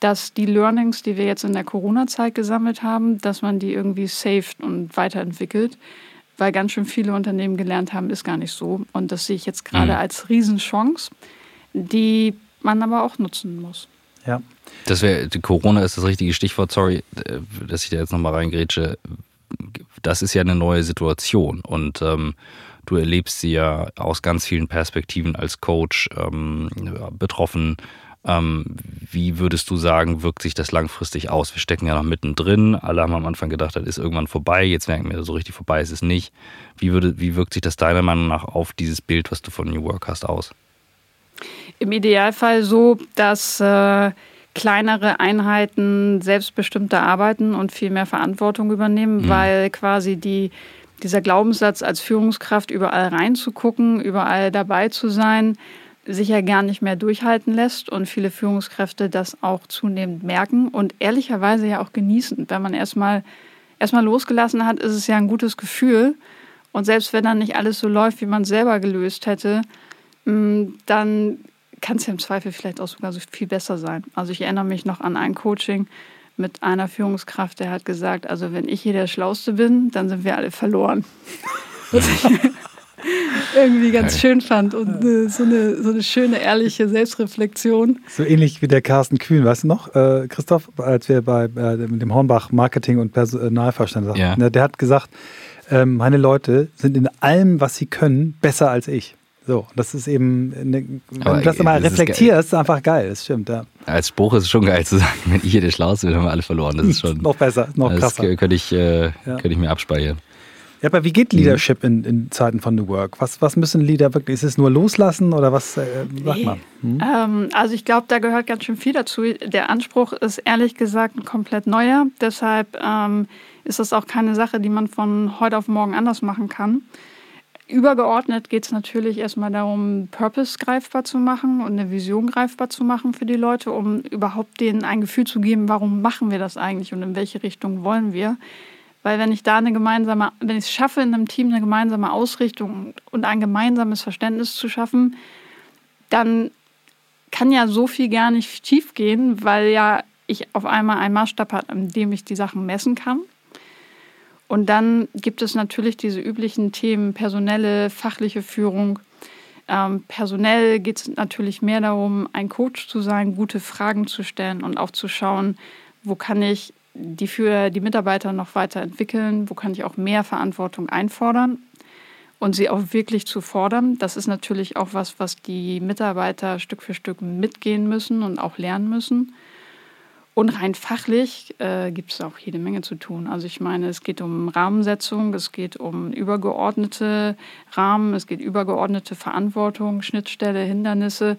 dass die Learnings, die wir jetzt in der Corona-Zeit gesammelt haben, dass man die irgendwie saved und weiterentwickelt. Weil ganz schön viele Unternehmen gelernt haben, ist gar nicht so. Und das sehe ich jetzt gerade mhm. als Riesenchance, die man aber auch nutzen muss. Ja. Das wäre, Corona ist das richtige Stichwort, sorry, äh, dass ich da jetzt nochmal reingrätsche. Das ist ja eine neue Situation und ähm, du erlebst sie ja aus ganz vielen Perspektiven als Coach ähm, betroffen ähm, wie würdest du sagen, wirkt sich das langfristig aus? Wir stecken ja noch mittendrin. Alle haben am Anfang gedacht, das ist irgendwann vorbei. Jetzt merken wir, so richtig vorbei ist es nicht. Wie, würde, wie wirkt sich das deiner Meinung nach auf dieses Bild, was du von New Work hast, aus? Im Idealfall so, dass äh, kleinere Einheiten selbstbestimmter arbeiten und viel mehr Verantwortung übernehmen, mhm. weil quasi die, dieser Glaubenssatz als Führungskraft überall reinzugucken, überall dabei zu sein, sich ja gar nicht mehr durchhalten lässt und viele Führungskräfte das auch zunehmend merken und ehrlicherweise ja auch genießen. Wenn man erstmal erstmal losgelassen hat, ist es ja ein gutes Gefühl. Und selbst wenn dann nicht alles so läuft, wie man es selber gelöst hätte, mm, dann kann es ja im Zweifel vielleicht auch sogar so viel besser sein. Also ich erinnere mich noch an ein Coaching mit einer Führungskraft, der hat gesagt, also wenn ich hier der Schlauste bin, dann sind wir alle verloren. irgendwie ganz schön fand und äh, so, eine, so eine schöne, ehrliche Selbstreflexion. So ähnlich wie der Carsten Kühn, weißt du noch, äh, Christoph, als wir bei äh, dem Hornbach Marketing und Personalverstand sagten, ja. Ne, der hat gesagt, ähm, meine Leute sind in allem, was sie können, besser als ich. So, das ist eben, eine, wenn Aber du das mal reflektierst, ist einfach geil, das stimmt, ja. Als Spruch ist es schon geil zu sagen, wenn ich hier der Schlauste bin, haben wir alle verloren. Das ist schon. noch besser, noch krasser. Das könnte ich, äh, ja. könnte ich mir abspeichern. Ja, aber wie geht mhm. Leadership in, in Zeiten von New Work? Was, was müssen Leader wirklich? Ist es nur loslassen oder was? Äh, sag mal. Hm? Ähm, also ich glaube, da gehört ganz schön viel dazu. Der Anspruch ist ehrlich gesagt ein komplett neuer. Deshalb ähm, ist das auch keine Sache, die man von heute auf morgen anders machen kann. Übergeordnet geht es natürlich erstmal darum, Purpose greifbar zu machen und eine Vision greifbar zu machen für die Leute, um überhaupt denen ein Gefühl zu geben, warum machen wir das eigentlich und in welche Richtung wollen wir. Weil wenn ich da eine gemeinsame, wenn ich es schaffe, in einem Team eine gemeinsame Ausrichtung und ein gemeinsames Verständnis zu schaffen, dann kann ja so viel gar nicht schief gehen, weil ja ich auf einmal einen Maßstab habe, an dem ich die Sachen messen kann. Und dann gibt es natürlich diese üblichen Themen, personelle, fachliche Führung. Ähm, personell geht es natürlich mehr darum, ein Coach zu sein, gute Fragen zu stellen und auch zu schauen, wo kann ich die für die Mitarbeiter noch weiterentwickeln, wo kann ich auch mehr Verantwortung einfordern und sie auch wirklich zu fordern. Das ist natürlich auch was, was die Mitarbeiter Stück für Stück mitgehen müssen und auch lernen müssen. Und rein fachlich äh, gibt es auch jede Menge zu tun. Also ich meine, es geht um Rahmensetzung, es geht um übergeordnete Rahmen, es geht übergeordnete Verantwortung, Schnittstelle, Hindernisse.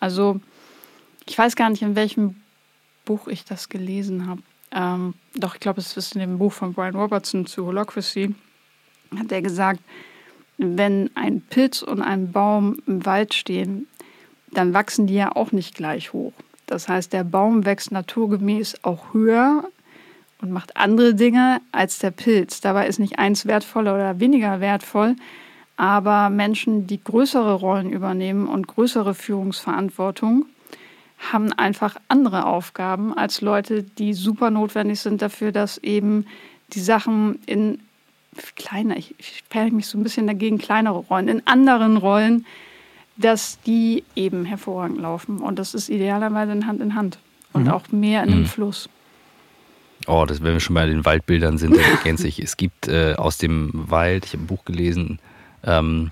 Also ich weiß gar nicht, in welchem Buch ich das gelesen habe. Ähm, doch, ich glaube, es ist in dem Buch von Brian Robertson zu Holocracy. hat er gesagt, wenn ein Pilz und ein Baum im Wald stehen, dann wachsen die ja auch nicht gleich hoch. Das heißt, der Baum wächst naturgemäß auch höher und macht andere Dinge als der Pilz. Dabei ist nicht eins wertvoller oder weniger wertvoll, aber Menschen, die größere Rollen übernehmen und größere Führungsverantwortung, haben einfach andere Aufgaben als Leute, die super notwendig sind dafür, dass eben die Sachen in kleiner, ich sperre mich so ein bisschen dagegen, kleinere Rollen, in anderen Rollen, dass die eben hervorragend laufen. Und das ist idealerweise in Hand in Hand und mhm. auch mehr in mhm. dem Fluss. Oh, das, wenn wir schon bei den Waldbildern sind, dann ergänze ich. Es gibt äh, aus dem Wald, ich habe ein Buch gelesen, ähm,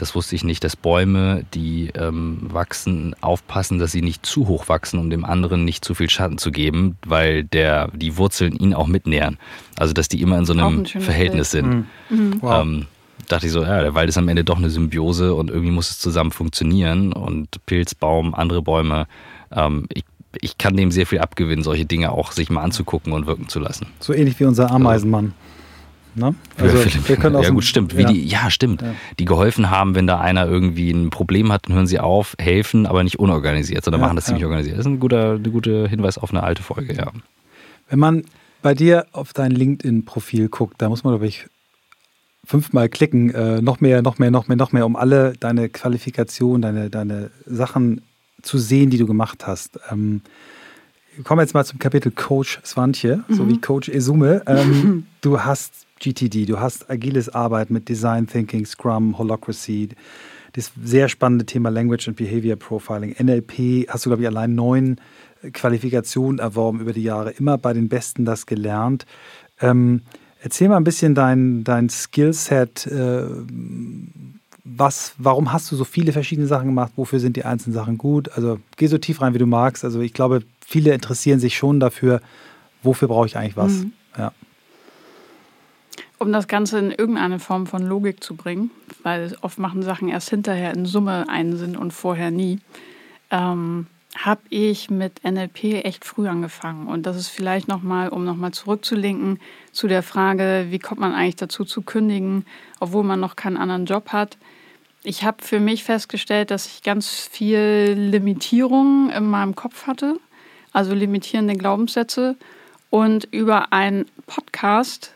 das wusste ich nicht, dass Bäume, die ähm, wachsen, aufpassen, dass sie nicht zu hoch wachsen, um dem anderen nicht zu viel Schatten zu geben, weil der, die Wurzeln ihn auch mitnähren. Also dass die immer in so einem ein Verhältnis Bild. sind. Mhm. mhm. Wow. Ähm, dachte ich so, ja, der Wald ist am Ende doch eine Symbiose und irgendwie muss es zusammen funktionieren. Und Pilz, Baum, andere Bäume, ähm, ich, ich kann dem sehr viel abgewinnen, solche Dinge auch sich mal anzugucken und wirken zu lassen. So ähnlich wie unser Ameisenmann. Ne? Also wir können ja gut, stimmt. Ja. Die, ja, stimmt. Ja. Die geholfen haben, wenn da einer irgendwie ein Problem hat, dann hören sie auf, helfen, aber nicht unorganisiert, sondern ja, machen das ziemlich organisiert. Das ist ein guter, ein guter Hinweis auf eine alte Folge, ja. Wenn man bei dir auf dein LinkedIn-Profil guckt, da muss man, glaube ich, fünfmal klicken, äh, noch mehr, noch mehr, noch mehr, noch mehr, um alle deine Qualifikationen, deine, deine Sachen zu sehen, die du gemacht hast. Ähm, kommen wir jetzt mal zum Kapitel Coach Swantje, mhm. sowie Coach Esume. Ähm, du hast GTD, du hast agiles Arbeit mit Design Thinking, Scrum, Holocracy, das sehr spannende Thema Language and Behavior Profiling, NLP, hast du, glaube ich, allein neun Qualifikationen erworben über die Jahre, immer bei den Besten das gelernt. Ähm, erzähl mal ein bisschen dein, dein Skillset. Äh, was, warum hast du so viele verschiedene Sachen gemacht? Wofür sind die einzelnen Sachen gut? Also geh so tief rein, wie du magst. Also ich glaube, viele interessieren sich schon dafür, wofür brauche ich eigentlich was. Mhm. Ja. Um das Ganze in irgendeine Form von Logik zu bringen, weil oft machen Sachen erst hinterher in Summe einen Sinn und vorher nie, ähm, habe ich mit NLP echt früh angefangen. Und das ist vielleicht nochmal, um nochmal zurückzulinken zu der Frage, wie kommt man eigentlich dazu zu kündigen, obwohl man noch keinen anderen Job hat. Ich habe für mich festgestellt, dass ich ganz viel Limitierung in meinem Kopf hatte, also limitierende Glaubenssätze. Und über einen Podcast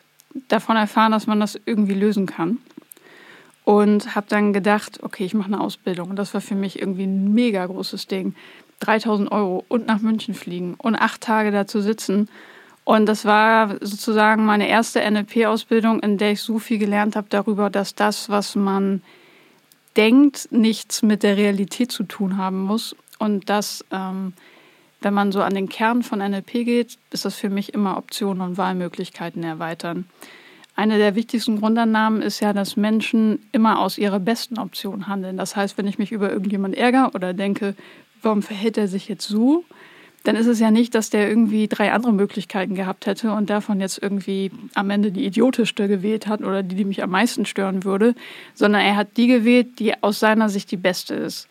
davon erfahren, dass man das irgendwie lösen kann. Und habe dann gedacht, okay, ich mache eine Ausbildung. Und das war für mich irgendwie ein mega großes Ding. 3000 Euro und nach München fliegen und acht Tage da zu sitzen. Und das war sozusagen meine erste NLP-Ausbildung, in der ich so viel gelernt habe darüber, dass das, was man denkt, nichts mit der Realität zu tun haben muss. Und dass ähm, wenn man so an den Kern von NLP geht, ist das für mich immer Optionen und Wahlmöglichkeiten erweitern. Eine der wichtigsten Grundannahmen ist ja, dass Menschen immer aus ihrer besten Option handeln. Das heißt, wenn ich mich über irgendjemand ärgere oder denke, warum verhält er sich jetzt so, dann ist es ja nicht, dass der irgendwie drei andere Möglichkeiten gehabt hätte und davon jetzt irgendwie am Ende die idiotischste gewählt hat oder die, die mich am meisten stören würde, sondern er hat die gewählt, die aus seiner Sicht die beste ist.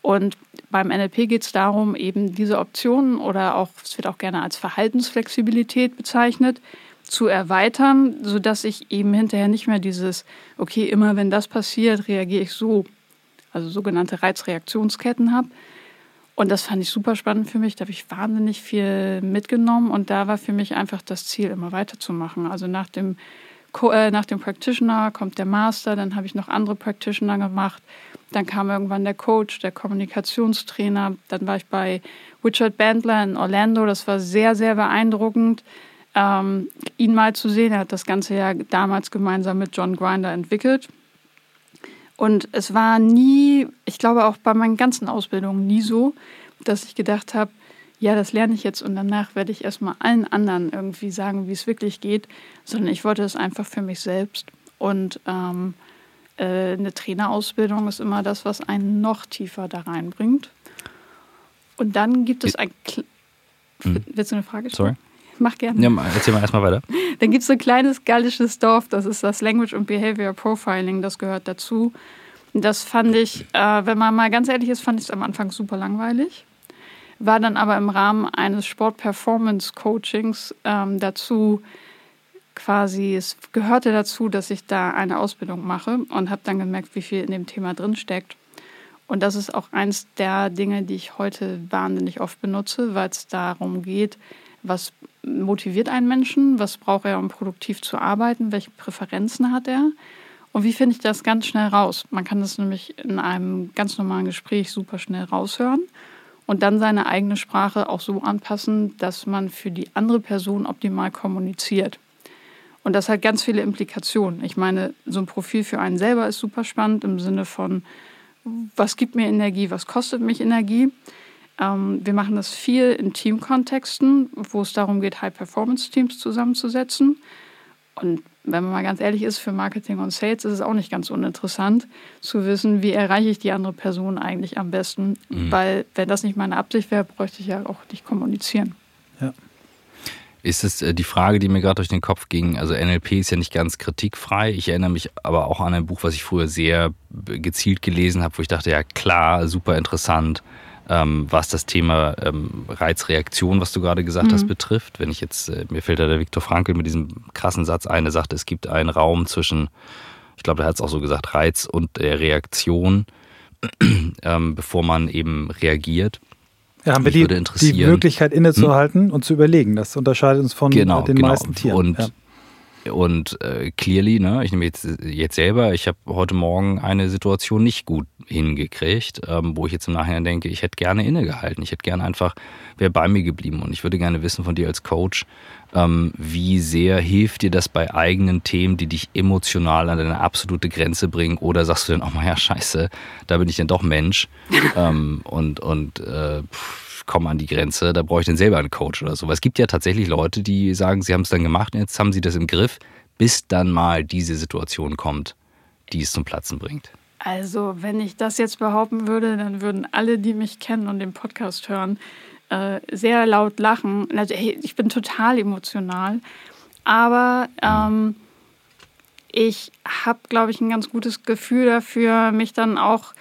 Und beim NLP geht es darum, eben diese Optionen oder auch, es wird auch gerne als Verhaltensflexibilität bezeichnet, zu erweitern, sodass ich eben hinterher nicht mehr dieses, okay, immer wenn das passiert, reagiere ich so, also sogenannte Reizreaktionsketten habe. Und das fand ich super spannend für mich. Da habe ich wahnsinnig viel mitgenommen und da war für mich einfach das Ziel, immer weiterzumachen. Also nach dem, äh, nach dem Practitioner kommt der Master, dann habe ich noch andere Practitioner gemacht dann kam irgendwann der Coach, der Kommunikationstrainer. Dann war ich bei Richard Bandler in Orlando. Das war sehr, sehr beeindruckend, ähm, ihn mal zu sehen. Er hat das Ganze ja damals gemeinsam mit John Grinder entwickelt. Und es war nie, ich glaube auch bei meinen ganzen Ausbildungen nie so, dass ich gedacht habe, ja, das lerne ich jetzt und danach werde ich erstmal allen anderen irgendwie sagen, wie es wirklich geht, sondern ich wollte es einfach für mich selbst. Und ähm, äh, eine Trainerausbildung ist immer das, was einen noch tiefer da reinbringt. Und dann gibt es ein. Hm. Willst du eine Frage stellen? Sorry. Mach gerne. Ja, erzähl mal erstmal weiter. Dann gibt es ein kleines gallisches Dorf, das ist das Language und Behavior Profiling, das gehört dazu. Das fand ich, äh, wenn man mal ganz ehrlich ist, fand ich es am Anfang super langweilig. War dann aber im Rahmen eines Sport-Performance-Coachings ähm, dazu quasi, es gehörte dazu, dass ich da eine Ausbildung mache und habe dann gemerkt, wie viel in dem Thema drin steckt. Und das ist auch eins der Dinge, die ich heute wahnsinnig oft benutze, weil es darum geht, was motiviert einen Menschen, was braucht er, um produktiv zu arbeiten, welche Präferenzen hat er und wie finde ich das ganz schnell raus. Man kann das nämlich in einem ganz normalen Gespräch super schnell raushören und dann seine eigene Sprache auch so anpassen, dass man für die andere Person optimal kommuniziert. Und das hat ganz viele Implikationen. Ich meine, so ein Profil für einen selber ist super spannend im Sinne von, was gibt mir Energie, was kostet mich Energie. Ähm, wir machen das viel in Teamkontexten, wo es darum geht, High-Performance-Teams zusammenzusetzen. Und wenn man mal ganz ehrlich ist, für Marketing und Sales ist es auch nicht ganz uninteressant zu wissen, wie erreiche ich die andere Person eigentlich am besten. Mhm. Weil wenn das nicht meine Absicht wäre, bräuchte ich ja auch nicht kommunizieren. Ja. Ist es äh, die Frage, die mir gerade durch den Kopf ging? Also NLP ist ja nicht ganz kritikfrei. Ich erinnere mich aber auch an ein Buch, was ich früher sehr gezielt gelesen habe, wo ich dachte, ja klar, super interessant ähm, was das Thema ähm, Reizreaktion, was du gerade gesagt mhm. hast, betrifft. Wenn ich jetzt, äh, mir fällt da der Viktor Frankl mit diesem krassen Satz ein, der sagt, es gibt einen Raum zwischen, ich glaube, er hat es auch so gesagt, Reiz und der Reaktion, ähm, bevor man eben reagiert. Ja, haben wir die, die Möglichkeit innezuhalten hm? und zu überlegen. Das unterscheidet uns von genau, den genau. meisten Tieren. Und ja. Und äh, clearly, ne, ich nehme jetzt, jetzt selber, ich habe heute Morgen eine Situation nicht gut hingekriegt, ähm, wo ich jetzt im Nachhinein denke, ich hätte gerne innegehalten. Ich hätte gerne einfach, wäre bei mir geblieben. Und ich würde gerne wissen von dir als Coach, ähm, wie sehr hilft dir das bei eigenen Themen, die dich emotional an deine absolute Grenze bringen? Oder sagst du dann, oh mal ja, scheiße, da bin ich dann doch Mensch ähm, und, und äh, pff, komme an die Grenze, da brauche ich dann selber einen Coach oder so. Weil es gibt ja tatsächlich Leute, die sagen, sie haben es dann gemacht jetzt haben sie das im Griff, bis dann mal diese Situation kommt, die es zum Platzen bringt. Also, wenn ich das jetzt behaupten würde, dann würden alle, die mich kennen und den Podcast hören, äh, sehr laut lachen. Also, hey, ich bin total emotional, aber ähm, ich habe, glaube ich, ein ganz gutes Gefühl dafür, mich dann auch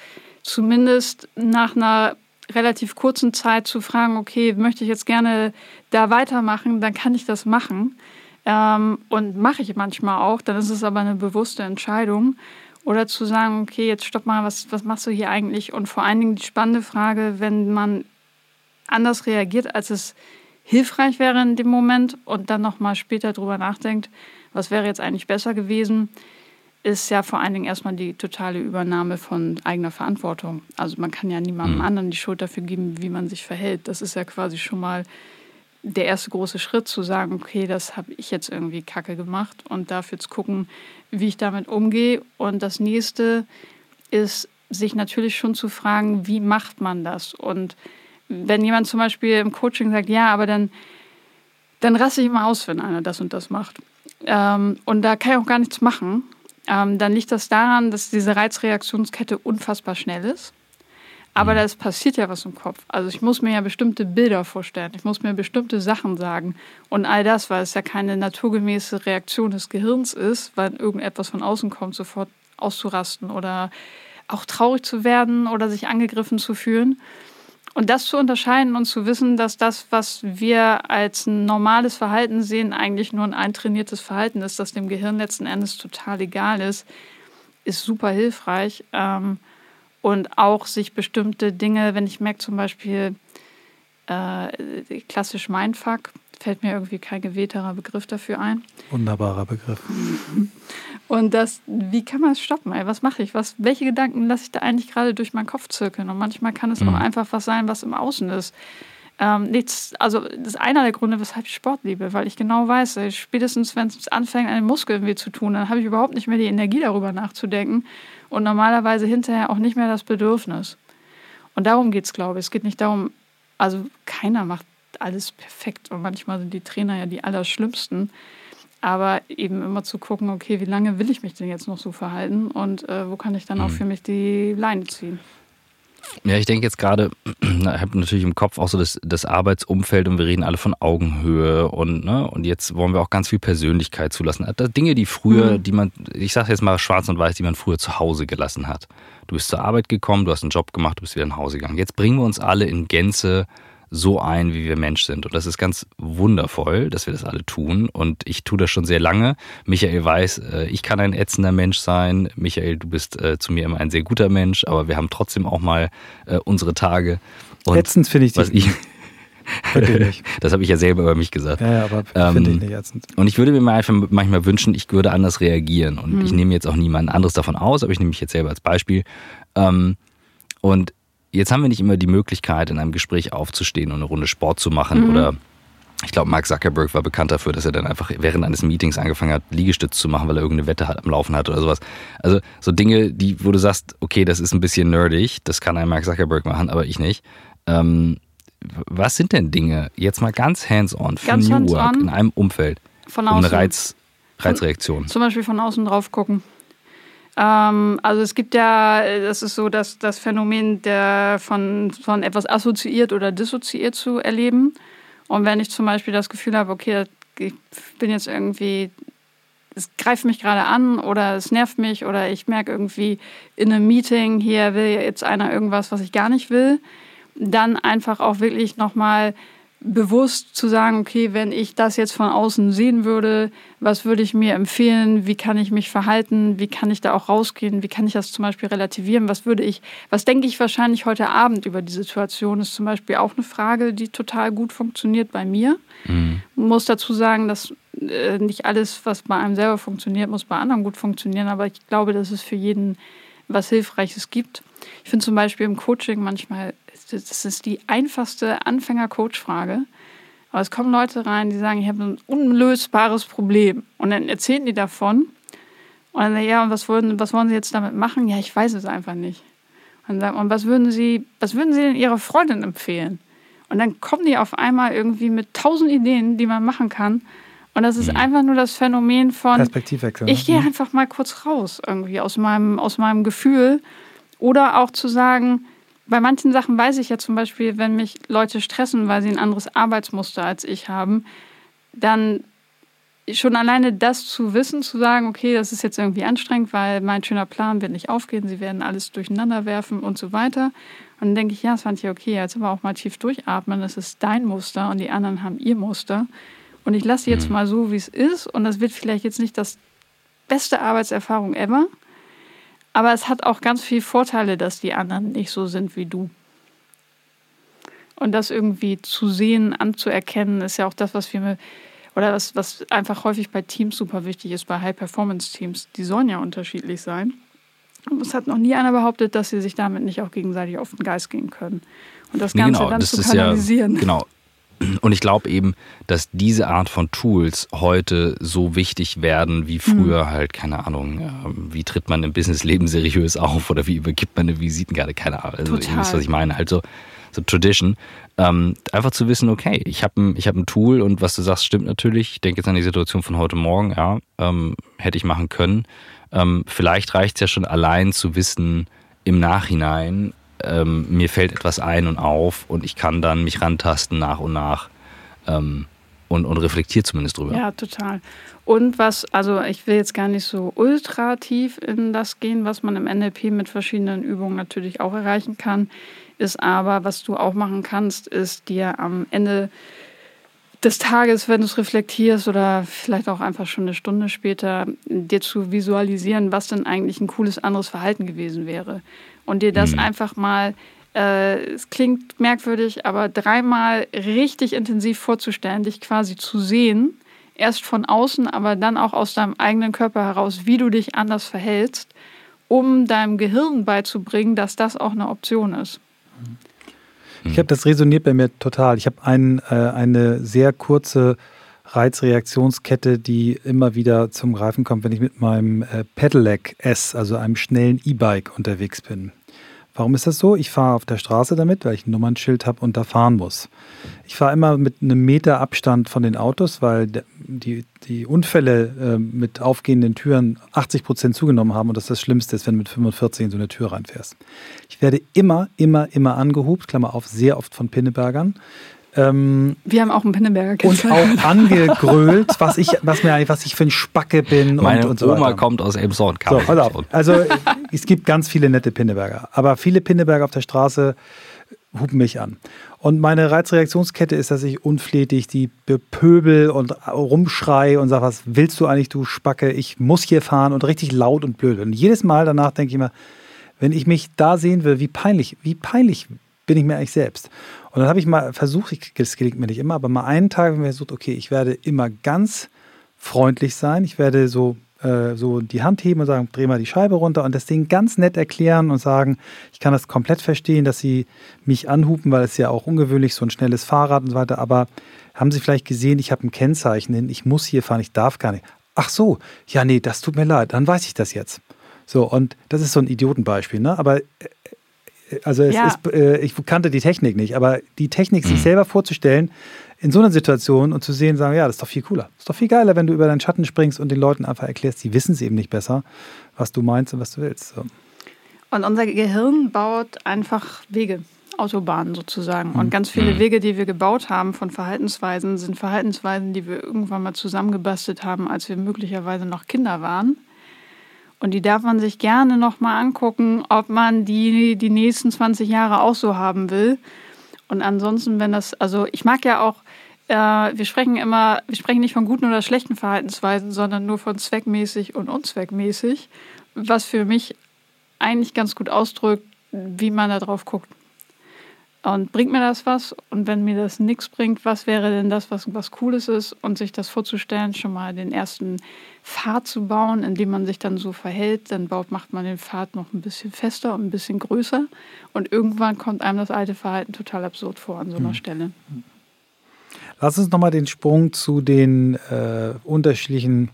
zumindest nach einer relativ kurzen Zeit zu fragen, okay, möchte ich jetzt gerne da weitermachen, dann kann ich das machen. Ähm, und mache ich manchmal auch, dann ist es aber eine bewusste Entscheidung. Oder zu sagen, okay, jetzt stopp mal, was, was machst du hier eigentlich? Und vor allen Dingen die spannende Frage, wenn man anders reagiert, als es hilfreich wäre in dem Moment und dann nochmal später drüber nachdenkt, was wäre jetzt eigentlich besser gewesen, ist ja vor allen Dingen erstmal die totale Übernahme von eigener Verantwortung. Also man kann ja niemandem mhm. anderen die Schuld dafür geben, wie man sich verhält. Das ist ja quasi schon mal der erste große Schritt zu sagen, okay, das habe ich jetzt irgendwie kacke gemacht und dafür zu gucken, wie ich damit umgehe. Und das nächste ist, sich natürlich schon zu fragen, wie macht man das? Und wenn jemand zum Beispiel im Coaching sagt, ja, aber dann, dann raste ich immer aus, wenn einer das und das macht. Ähm, und da kann ich auch gar nichts machen ähm, dann liegt das daran, dass diese Reizreaktionskette unfassbar schnell ist. Aber mhm. da passiert ja was im Kopf. Also ich muss mir ja bestimmte Bilder vorstellen, ich muss mir bestimmte Sachen sagen. Und all das, weil es ja keine naturgemäße Reaktion des Gehirns ist, weil irgendetwas von außen kommt, sofort auszurasten oder auch traurig zu werden oder sich angegriffen zu fühlen. Und das zu unterscheiden und zu wissen, dass das, was wir als ein normales Verhalten sehen, eigentlich nur ein eintrainiertes Verhalten ist, das dem Gehirn letzten Endes total egal ist, ist super hilfreich. Ähm, und auch sich bestimmte Dinge, wenn ich merke zum Beispiel äh, klassisch Mindfuck, fällt mir irgendwie kein gewählterer Begriff dafür ein. Wunderbarer Begriff. Und das, wie kann man es stoppen? Ey? Was mache ich? Was, welche Gedanken lasse ich da eigentlich gerade durch meinen Kopf zirkeln? Und manchmal kann es mhm. auch einfach was sein, was im Außen ist. Ähm, nichts, also das ist einer der Gründe, weshalb ich Sport liebe, weil ich genau weiß, ey, spätestens wenn es anfängt, einen Muskel weh zu tun, dann habe ich überhaupt nicht mehr die Energie darüber nachzudenken und normalerweise hinterher auch nicht mehr das Bedürfnis. Und darum geht es, glaube ich. Es geht nicht darum, also keiner macht alles perfekt und manchmal sind die Trainer ja die allerschlimmsten. Aber eben immer zu gucken, okay, wie lange will ich mich denn jetzt noch so verhalten und äh, wo kann ich dann mhm. auch für mich die Leine ziehen? Ja, ich denke jetzt gerade, ich habe natürlich im Kopf auch so das, das, Arbeitsumfeld und wir reden alle von Augenhöhe und, ne, und jetzt wollen wir auch ganz viel Persönlichkeit zulassen. Dinge, die früher, mhm. die man, ich sage jetzt mal schwarz und weiß, die man früher zu Hause gelassen hat. Du bist zur Arbeit gekommen, du hast einen Job gemacht, du bist wieder nach Hause gegangen. Jetzt bringen wir uns alle in Gänze so ein, wie wir Mensch sind. Und das ist ganz wundervoll, dass wir das alle tun. Und ich tue das schon sehr lange. Michael weiß, äh, ich kann ein ätzender Mensch sein. Michael, du bist äh, zu mir immer ein sehr guter Mensch, aber wir haben trotzdem auch mal äh, unsere Tage. Und Ätzend finde ich was ich das habe ich ja selber über mich gesagt. Ja, ja aber ähm, finde ich nicht ätzend. Und ich würde mir einfach manchmal wünschen, ich würde anders reagieren. Und mhm. ich nehme jetzt auch niemand anderes davon aus, aber ich nehme mich jetzt selber als Beispiel. Ähm, und Jetzt haben wir nicht immer die Möglichkeit, in einem Gespräch aufzustehen und eine Runde Sport zu machen mhm. oder ich glaube, Mark Zuckerberg war bekannt dafür, dass er dann einfach während eines Meetings angefangen hat, Liegestütz zu machen, weil er irgendeine Wette am Laufen hat oder sowas. Also so Dinge, die, wo du sagst, okay, das ist ein bisschen nerdig, das kann ein Mark Zuckerberg machen, aber ich nicht. Ähm, was sind denn Dinge, jetzt mal ganz hands-on für ganz New hands Work in einem Umfeld, von außen. um eine Reiz, Reizreaktion? Von, zum Beispiel von außen drauf gucken. Ähm, also es gibt ja, das ist so dass das Phänomen der von, von etwas assoziiert oder dissoziiert zu erleben. Und wenn ich zum Beispiel das Gefühl habe, okay, ich bin jetzt irgendwie, es greift mich gerade an oder es nervt mich oder ich merke irgendwie in einem Meeting, hier will jetzt einer irgendwas, was ich gar nicht will, dann einfach auch wirklich nochmal bewusst zu sagen, okay, wenn ich das jetzt von außen sehen würde, was würde ich mir empfehlen, wie kann ich mich verhalten, wie kann ich da auch rausgehen, wie kann ich das zum Beispiel relativieren, was würde ich, was denke ich wahrscheinlich heute Abend über die Situation, ist zum Beispiel auch eine Frage, die total gut funktioniert bei mir. Mhm. Muss dazu sagen, dass äh, nicht alles, was bei einem selber funktioniert, muss bei anderen gut funktionieren, aber ich glaube, dass es für jeden was Hilfreiches gibt. Ich finde zum Beispiel im Coaching manchmal das ist die einfachste Anfänger-Coach-Frage. Aber es kommen Leute rein, die sagen, ich habe ein unlösbares Problem. Und dann erzählen die davon. Und dann sagen, ja, und was wollen, was wollen Sie jetzt damit machen? Ja, ich weiß es einfach nicht. Und, dann, und was würden Sie, was würden Sie denn Ihrer Freundin empfehlen? Und dann kommen die auf einmal irgendwie mit tausend Ideen, die man machen kann. Und das ist mhm. einfach nur das Phänomen von Perspektivwechsel. Ich gehe mhm. einfach mal kurz raus, irgendwie aus meinem, aus meinem Gefühl. Oder auch zu sagen, bei manchen Sachen weiß ich ja zum Beispiel, wenn mich Leute stressen, weil sie ein anderes Arbeitsmuster als ich haben, dann schon alleine das zu wissen, zu sagen, okay, das ist jetzt irgendwie anstrengend, weil mein schöner Plan wird nicht aufgehen, sie werden alles durcheinander werfen und so weiter. Und dann denke ich, ja, das fand ich okay, jetzt aber auch mal tief durchatmen, das ist dein Muster und die anderen haben ihr Muster. Und ich lasse jetzt mhm. mal so, wie es ist und das wird vielleicht jetzt nicht das beste Arbeitserfahrung ever, aber es hat auch ganz viele Vorteile, dass die anderen nicht so sind wie du. Und das irgendwie zu sehen, anzuerkennen, ist ja auch das, was wir oder was, was einfach häufig bei Teams super wichtig ist, bei High-Performance-Teams. Die sollen ja unterschiedlich sein. Und es hat noch nie einer behauptet, dass sie sich damit nicht auch gegenseitig auf den Geist gehen können. Und das Ganze nee, genau, dann das zu kanalisieren. Ja, genau, und ich glaube eben, dass diese Art von Tools heute so wichtig werden wie früher mhm. halt, keine Ahnung, wie tritt man im Businessleben seriös auf oder wie übergibt man eine Visitenkarte, keine Ahnung. Also Total. ihr wisst, was ich meine. Halt so, Tradition. Ähm, einfach zu wissen, okay, ich habe ein, hab ein Tool und was du sagst, stimmt natürlich. Ich denke jetzt an die Situation von heute Morgen, ja, ähm, hätte ich machen können. Ähm, vielleicht reicht es ja schon allein zu wissen im Nachhinein, ähm, mir fällt etwas ein und auf und ich kann dann mich rantasten nach und nach ähm, und, und reflektiert zumindest drüber. Ja, total. Und was, also ich will jetzt gar nicht so ultra tief in das gehen, was man im NLP mit verschiedenen Übungen natürlich auch erreichen kann, ist aber, was du auch machen kannst, ist dir am Ende des Tages, wenn du es reflektierst oder vielleicht auch einfach schon eine Stunde später, dir zu visualisieren, was denn eigentlich ein cooles anderes Verhalten gewesen wäre und dir das mhm. einfach mal, äh, es klingt merkwürdig, aber dreimal richtig intensiv vorzustellen, dich quasi zu sehen, erst von außen, aber dann auch aus deinem eigenen Körper heraus, wie du dich anders verhältst, um deinem Gehirn beizubringen, dass das auch eine Option ist. Ich habe das resoniert bei mir total. Ich habe ein, äh, eine sehr kurze Reizreaktionskette, die immer wieder zum Greifen kommt, wenn ich mit meinem äh, Pedelec S, also einem schnellen E-Bike unterwegs bin. Warum ist das so? Ich fahre auf der Straße damit, weil ich ein Nummernschild habe und da fahren muss. Ich fahre immer mit einem Meter Abstand von den Autos, weil die, die Unfälle äh, mit aufgehenden Türen 80 Prozent zugenommen haben und das das Schlimmste ist, wenn du mit 45 in so eine Tür reinfährst. Ich werde immer, immer, immer angehupt, Klammer auf, sehr oft von Pinnebergern. Ähm, Wir haben auch einen Pinneberger Und auch angegrölt, was ich, was mir, was ich für ein Spacke bin. Meine und, und so Oma weiter. kommt aus Elmshorn. So, also es gibt ganz viele nette Pinneberger. Aber viele Pinneberger auf der Straße, hupen mich an. Und meine Reizreaktionskette ist, dass ich unflätig die bepöbel und rumschrei und sage, was willst du eigentlich, du Spacke? Ich muss hier fahren und richtig laut und blöd. Und jedes Mal danach denke ich mir, wenn ich mich da sehen will, wie peinlich, wie peinlich bin ich mir eigentlich selbst. Und dann habe ich mal versucht, das gelingt mir nicht immer, aber mal einen Tag habe ich versucht, okay, ich werde immer ganz freundlich sein. Ich werde so äh, so die Hand heben und sagen, dreh mal die Scheibe runter und das Ding ganz nett erklären und sagen, ich kann das komplett verstehen, dass sie mich anhupen, weil es ja auch ungewöhnlich so ein schnelles Fahrrad und so weiter, aber haben Sie vielleicht gesehen, ich habe ein Kennzeichen hin, ich muss hier fahren, ich darf gar nicht. Ach so, ja, nee, das tut mir leid, dann weiß ich das jetzt. So, und das ist so ein Idiotenbeispiel, ne? Aber äh, also es ja. ist, äh, ich kannte die Technik nicht, aber die Technik, mhm. sich selber vorzustellen, in so einer Situation und zu sehen, sagen, ja, das ist doch viel cooler. Das ist doch viel geiler, wenn du über deinen Schatten springst und den Leuten einfach erklärst, die wissen es eben nicht besser, was du meinst und was du willst. So. Und unser Gehirn baut einfach Wege, Autobahnen sozusagen. Und mhm. ganz viele mhm. Wege, die wir gebaut haben von Verhaltensweisen, sind Verhaltensweisen, die wir irgendwann mal zusammengebastelt haben, als wir möglicherweise noch Kinder waren. Und die darf man sich gerne nochmal angucken, ob man die die nächsten 20 Jahre auch so haben will. Und ansonsten, wenn das, also ich mag ja auch äh, wir sprechen immer, wir sprechen nicht von guten oder schlechten Verhaltensweisen, sondern nur von zweckmäßig und unzweckmäßig, was für mich eigentlich ganz gut ausdrückt, wie man da drauf guckt. Und bringt mir das was? Und wenn mir das nichts bringt, was wäre denn das, was was Cooles ist? Und sich das vorzustellen, schon mal den ersten Pfad zu bauen, indem man sich dann so verhält, dann baut, macht man den Pfad noch ein bisschen fester und ein bisschen größer. Und irgendwann kommt einem das alte Verhalten total absurd vor an so einer mhm. Stelle. Lass uns nochmal den Sprung zu den äh, unterschiedlichen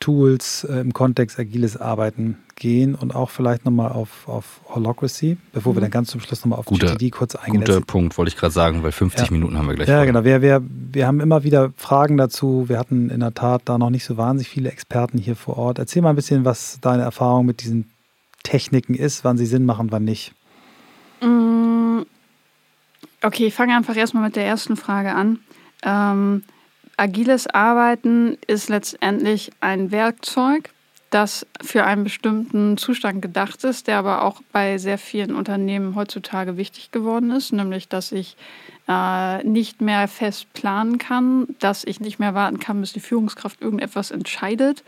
Tools äh, im Kontext agiles Arbeiten gehen und auch vielleicht nochmal auf, auf Holocracy, bevor mhm. wir dann ganz zum Schluss nochmal auf guter, GTD kurz eingehen. Guter Punkt, wollte ich gerade sagen, weil 50 ja. Minuten haben wir gleich. Ja, vor. genau. Wir, wir, wir haben immer wieder Fragen dazu. Wir hatten in der Tat da noch nicht so wahnsinnig viele Experten hier vor Ort. Erzähl mal ein bisschen, was deine Erfahrung mit diesen Techniken ist, wann sie Sinn machen, wann nicht. Mm, okay, ich fange einfach erstmal mit der ersten Frage an. Ähm, agiles Arbeiten ist letztendlich ein Werkzeug, das für einen bestimmten Zustand gedacht ist, der aber auch bei sehr vielen Unternehmen heutzutage wichtig geworden ist, nämlich dass ich äh, nicht mehr fest planen kann, dass ich nicht mehr warten kann, bis die Führungskraft irgendetwas entscheidet,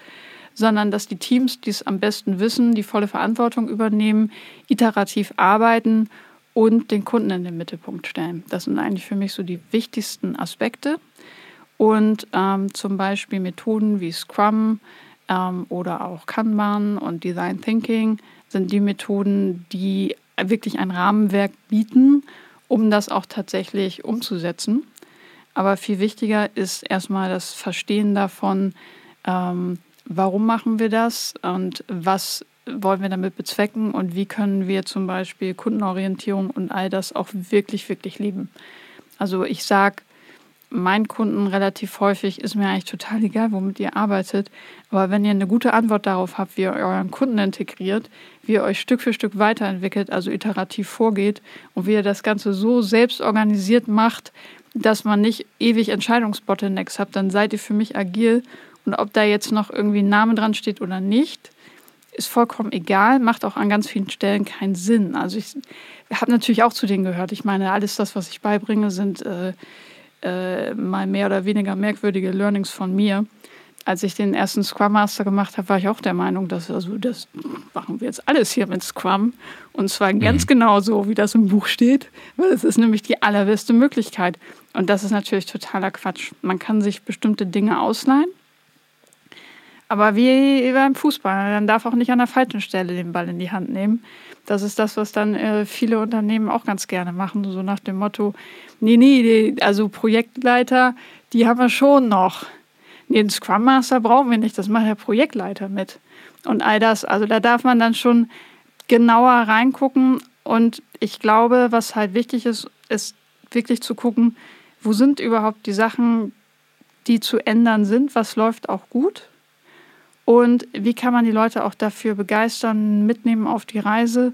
sondern dass die Teams, die es am besten wissen, die volle Verantwortung übernehmen, iterativ arbeiten und den Kunden in den Mittelpunkt stellen. Das sind eigentlich für mich so die wichtigsten Aspekte. Und ähm, zum Beispiel Methoden wie Scrum ähm, oder auch Kanban und Design Thinking sind die Methoden, die wirklich ein Rahmenwerk bieten, um das auch tatsächlich umzusetzen. Aber viel wichtiger ist erstmal das Verstehen davon, ähm, warum machen wir das und was wollen wir damit bezwecken und wie können wir zum Beispiel Kundenorientierung und all das auch wirklich, wirklich lieben. Also ich sage meinen Kunden relativ häufig, ist mir eigentlich total egal, womit ihr arbeitet, aber wenn ihr eine gute Antwort darauf habt, wie ihr euren Kunden integriert, wie ihr euch Stück für Stück weiterentwickelt, also iterativ vorgeht und wie ihr das Ganze so selbst organisiert macht, dass man nicht ewig Entscheidungsbottlenecks habt, dann seid ihr für mich agil und ob da jetzt noch irgendwie ein Name dran steht oder nicht, ist vollkommen egal, macht auch an ganz vielen Stellen keinen Sinn. Also ich habe natürlich auch zu denen gehört. Ich meine, alles das, was ich beibringe, sind äh, äh, mal mehr oder weniger merkwürdige Learnings von mir. Als ich den ersten Scrum Master gemacht habe, war ich auch der Meinung, dass also das machen wir jetzt alles hier mit Scrum und zwar mhm. ganz genau so, wie das im Buch steht, weil es ist nämlich die allerbeste Möglichkeit. Und das ist natürlich totaler Quatsch. Man kann sich bestimmte Dinge ausleihen aber wie beim Fußball, dann darf auch nicht an der falschen Stelle den Ball in die Hand nehmen. Das ist das, was dann äh, viele Unternehmen auch ganz gerne machen, so nach dem Motto, nee, nee, also Projektleiter, die haben wir schon noch. Den Scrum Master brauchen wir nicht, das macht der Projektleiter mit. Und all das, also da darf man dann schon genauer reingucken. Und ich glaube, was halt wichtig ist, ist wirklich zu gucken, wo sind überhaupt die Sachen, die zu ändern sind, was läuft auch gut und wie kann man die Leute auch dafür begeistern, mitnehmen auf die Reise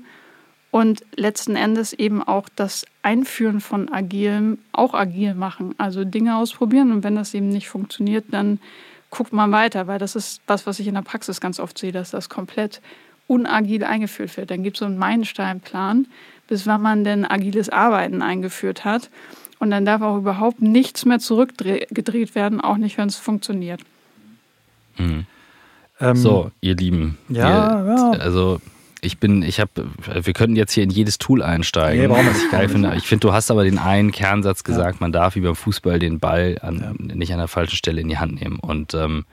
und letzten Endes eben auch das Einführen von Agilem auch agil machen. Also Dinge ausprobieren und wenn das eben nicht funktioniert, dann guckt man weiter, weil das ist was, was ich in der Praxis ganz oft sehe, dass das komplett unagil eingeführt wird. Dann gibt es so einen Meilensteinplan bis wann man denn agiles Arbeiten eingeführt hat. Und dann darf auch überhaupt nichts mehr zurückgedreht werden, auch nicht, wenn es funktioniert. Mhm. Ähm, so, ihr Lieben. Ja, ihr, ja. Also ich bin, ich habe, wir könnten jetzt hier in jedes Tool einsteigen, nee, was ich geil finde. Ich finde, du hast aber den einen Kernsatz gesagt, ja. man darf wie beim Fußball den Ball an, ja. nicht an der falschen Stelle in die Hand nehmen. Und ähm,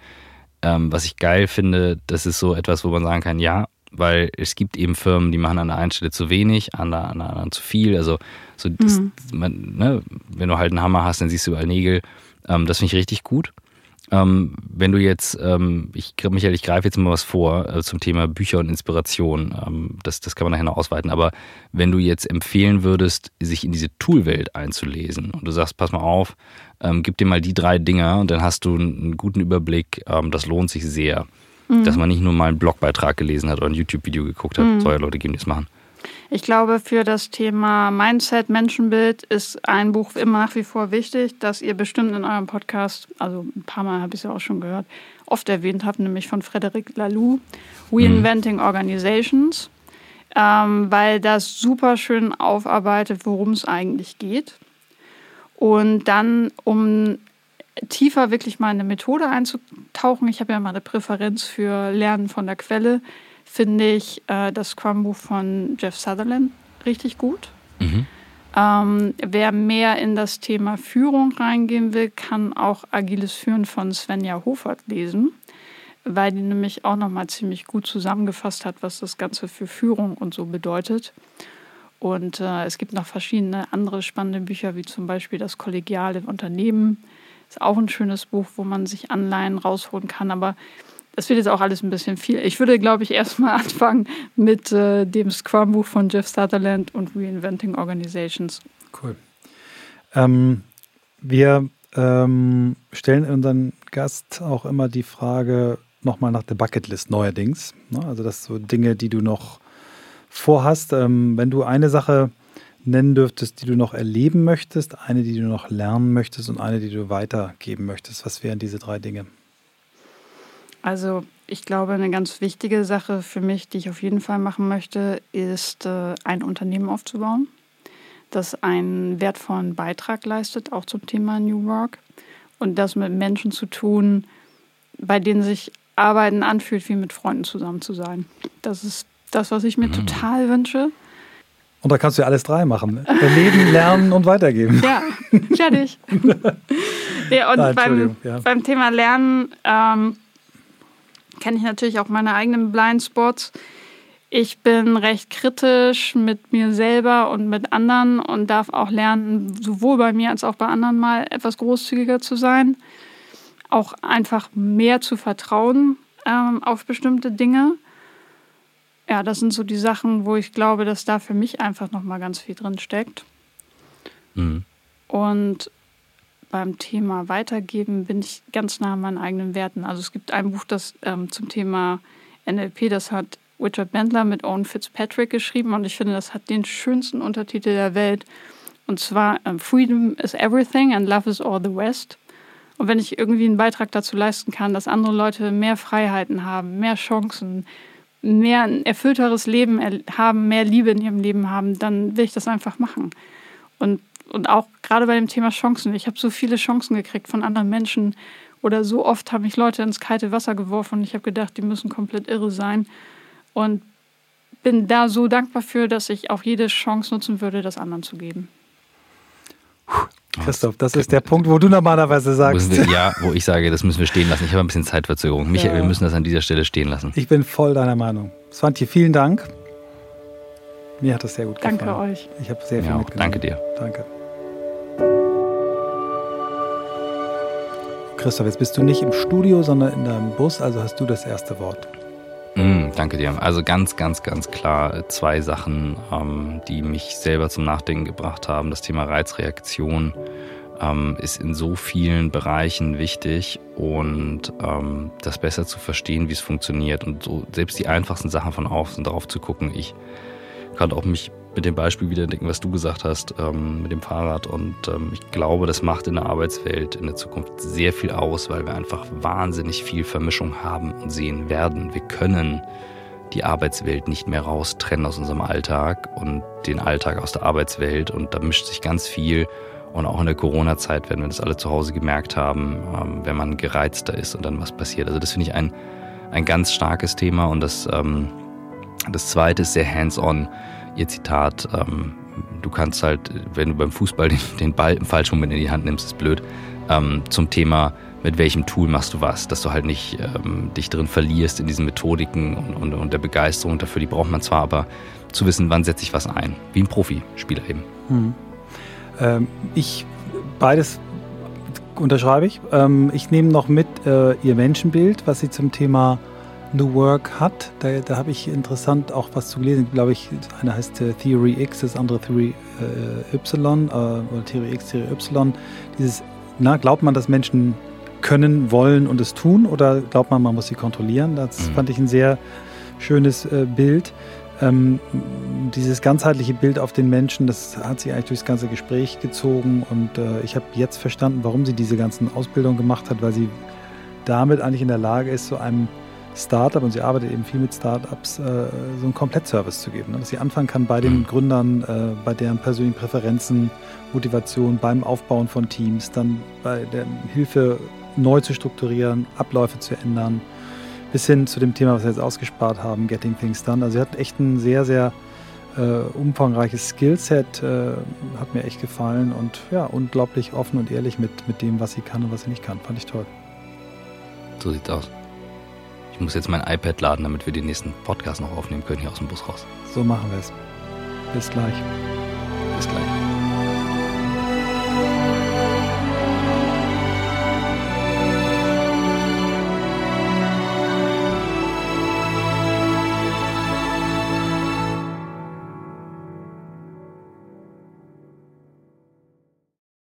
ähm, was ich geil finde, das ist so etwas, wo man sagen kann, ja, weil es gibt eben Firmen, die machen an der einen Stelle zu wenig, an der, an der anderen zu viel. Also so das, mhm. man, ne, wenn du halt einen Hammer hast, dann siehst du überall Nägel. Ähm, das finde ich richtig gut. Ähm, wenn du jetzt, ähm, ich, Michael, ich greife jetzt mal was vor äh, zum Thema Bücher und Inspiration. Ähm, das, das kann man nachher noch ausweiten. Aber wenn du jetzt empfehlen würdest, sich in diese Toolwelt einzulesen und du sagst, pass mal auf, ähm, gib dir mal die drei Dinger und dann hast du einen guten Überblick. Ähm, das lohnt sich sehr, mhm. dass man nicht nur mal einen Blogbeitrag gelesen hat oder ein YouTube-Video geguckt hat. Mhm. Soll ja Leute geben, die das machen. Ich glaube, für das Thema Mindset, Menschenbild ist ein Buch immer nach wie vor wichtig, das ihr bestimmt in eurem Podcast, also ein paar Mal habe ich es ja auch schon gehört, oft erwähnt habt, nämlich von Frederic Laloux, Reinventing mhm. Organizations, ähm, weil das super schön aufarbeitet, worum es eigentlich geht. Und dann, um tiefer wirklich mal in eine Methode einzutauchen, ich habe ja mal eine Präferenz für Lernen von der Quelle, finde ich äh, das Scrum-Buch von Jeff Sutherland richtig gut. Mhm. Ähm, wer mehr in das Thema Führung reingehen will, kann auch Agiles Führen von Svenja Hofert lesen, weil die nämlich auch nochmal ziemlich gut zusammengefasst hat, was das Ganze für Führung und so bedeutet. Und äh, es gibt noch verschiedene andere spannende Bücher, wie zum Beispiel das kollegiale Unternehmen. Ist auch ein schönes Buch, wo man sich Anleihen rausholen kann. Aber das wird jetzt auch alles ein bisschen viel. Ich würde, glaube ich, erstmal anfangen mit äh, dem Scrum-Buch von Jeff Sutherland und Reinventing Organizations. Cool. Ähm, wir ähm, stellen unseren Gast auch immer die Frage nochmal nach der Bucketlist neuerdings. Ne? Also das so Dinge, die du noch vorhast. Ähm, wenn du eine Sache nennen dürftest, die du noch erleben möchtest, eine, die du noch lernen möchtest und eine, die du weitergeben möchtest, was wären diese drei Dinge? Also ich glaube, eine ganz wichtige Sache für mich, die ich auf jeden Fall machen möchte, ist äh, ein Unternehmen aufzubauen, das einen wertvollen Beitrag leistet, auch zum Thema New Work. Und das mit Menschen zu tun, bei denen sich Arbeiten anfühlt, wie mit Freunden zusammen zu sein. Das ist das, was ich mir mhm. total wünsche. Und da kannst du ja alles drei machen. Erleben, lernen und weitergeben. Ja, fertig. ja, und Nein, beim, ja. beim Thema Lernen ähm, kenne ich natürlich auch meine eigenen Blindspots. Ich bin recht kritisch mit mir selber und mit anderen und darf auch lernen, sowohl bei mir als auch bei anderen mal etwas großzügiger zu sein. Auch einfach mehr zu vertrauen ähm, auf bestimmte Dinge. Ja, das sind so die Sachen, wo ich glaube, dass da für mich einfach nochmal ganz viel drin steckt. Mhm. Und beim Thema Weitergeben bin ich ganz nah an meinen eigenen Werten. Also es gibt ein Buch, das ähm, zum Thema NLP, das hat Richard Bendler mit Owen Fitzpatrick geschrieben und ich finde, das hat den schönsten Untertitel der Welt. Und zwar ähm, Freedom is Everything and Love is All the West. Und wenn ich irgendwie einen Beitrag dazu leisten kann, dass andere Leute mehr Freiheiten haben, mehr Chancen, mehr ein erfüllteres Leben haben, mehr Liebe in ihrem Leben haben, dann will ich das einfach machen. Und und auch gerade bei dem Thema Chancen. Ich habe so viele Chancen gekriegt von anderen Menschen oder so oft haben mich Leute ins kalte Wasser geworfen und ich habe gedacht, die müssen komplett irre sein. Und bin da so dankbar für, dass ich auch jede Chance nutzen würde, das anderen zu geben. Christoph, das ist der Punkt, wo du normalerweise sagst. Wir, ja, wo ich sage, das müssen wir stehen lassen. Ich habe ein bisschen Zeitverzögerung. Michael, ja. wir müssen das an dieser Stelle stehen lassen. Ich bin voll deiner Meinung. Svantje, vielen Dank. Mir hat das sehr gut gefallen. Danke euch. Ich habe sehr viel ja, mitgenommen. Danke dir. Danke. Christoph, jetzt bist du nicht im Studio, sondern in deinem Bus, also hast du das erste Wort. Mm, danke dir. Also ganz, ganz, ganz klar zwei Sachen, ähm, die mich selber zum Nachdenken gebracht haben. Das Thema Reizreaktion ähm, ist in so vielen Bereichen wichtig und ähm, das besser zu verstehen, wie es funktioniert und so selbst die einfachsten Sachen von außen drauf zu gucken. Ich kann auch mich mit dem Beispiel wieder denken, was du gesagt hast, ähm, mit dem Fahrrad. Und ähm, ich glaube, das macht in der Arbeitswelt in der Zukunft sehr viel aus, weil wir einfach wahnsinnig viel Vermischung haben und sehen werden. Wir können die Arbeitswelt nicht mehr raustrennen aus unserem Alltag und den Alltag aus der Arbeitswelt. Und da mischt sich ganz viel. Und auch in der Corona-Zeit werden wir das alle zu Hause gemerkt haben, ähm, wenn man gereizter ist und dann was passiert. Also das finde ich ein, ein ganz starkes Thema. Und das, ähm, das zweite ist sehr hands-on. Ihr Zitat, ähm, du kannst halt, wenn du beim Fußball den, den Ball im falschen Moment in die Hand nimmst, ist blöd. Ähm, zum Thema, mit welchem Tool machst du was, dass du halt nicht ähm, dich drin verlierst in diesen Methodiken und, und, und, der Begeisterung dafür, die braucht man zwar, aber zu wissen, wann setze ich was ein, wie ein Profispieler eben. Hm. Ähm, ich, beides unterschreibe ich. Ähm, ich nehme noch mit äh, ihr Menschenbild, was sie zum Thema New Work hat. Da, da habe ich interessant auch was zu lesen. Glaube ich, eine heißt äh, Theory X, das andere Theory äh, Y äh, oder Theory X, Theory Y. Dieses, na, glaubt man, dass Menschen können, wollen und es tun oder glaubt man, man muss sie kontrollieren? Das mhm. fand ich ein sehr schönes äh, Bild. Ähm, dieses ganzheitliche Bild auf den Menschen, das hat sich eigentlich durchs ganze Gespräch gezogen und äh, ich habe jetzt verstanden, warum sie diese ganzen Ausbildungen gemacht hat, weil sie damit eigentlich in der Lage ist, so einem Startup, und sie arbeitet eben viel mit Startups, äh, so einen Komplettservice zu geben. Ne? Dass sie anfangen kann bei den mhm. Gründern, äh, bei deren persönlichen Präferenzen, Motivation, beim Aufbauen von Teams, dann bei der Hilfe neu zu strukturieren, Abläufe zu ändern, bis hin zu dem Thema, was wir jetzt ausgespart haben, Getting Things Done. Also sie hat echt ein sehr, sehr äh, umfangreiches Skillset, hat mir echt gefallen und ja, unglaublich offen und ehrlich mit, mit dem, was sie kann und was sie nicht kann. Fand ich toll. So sieht's aus. Ich muss jetzt mein iPad laden, damit wir den nächsten Podcast noch aufnehmen können hier aus dem Bus raus. So machen wir es. Bis gleich. Bis gleich.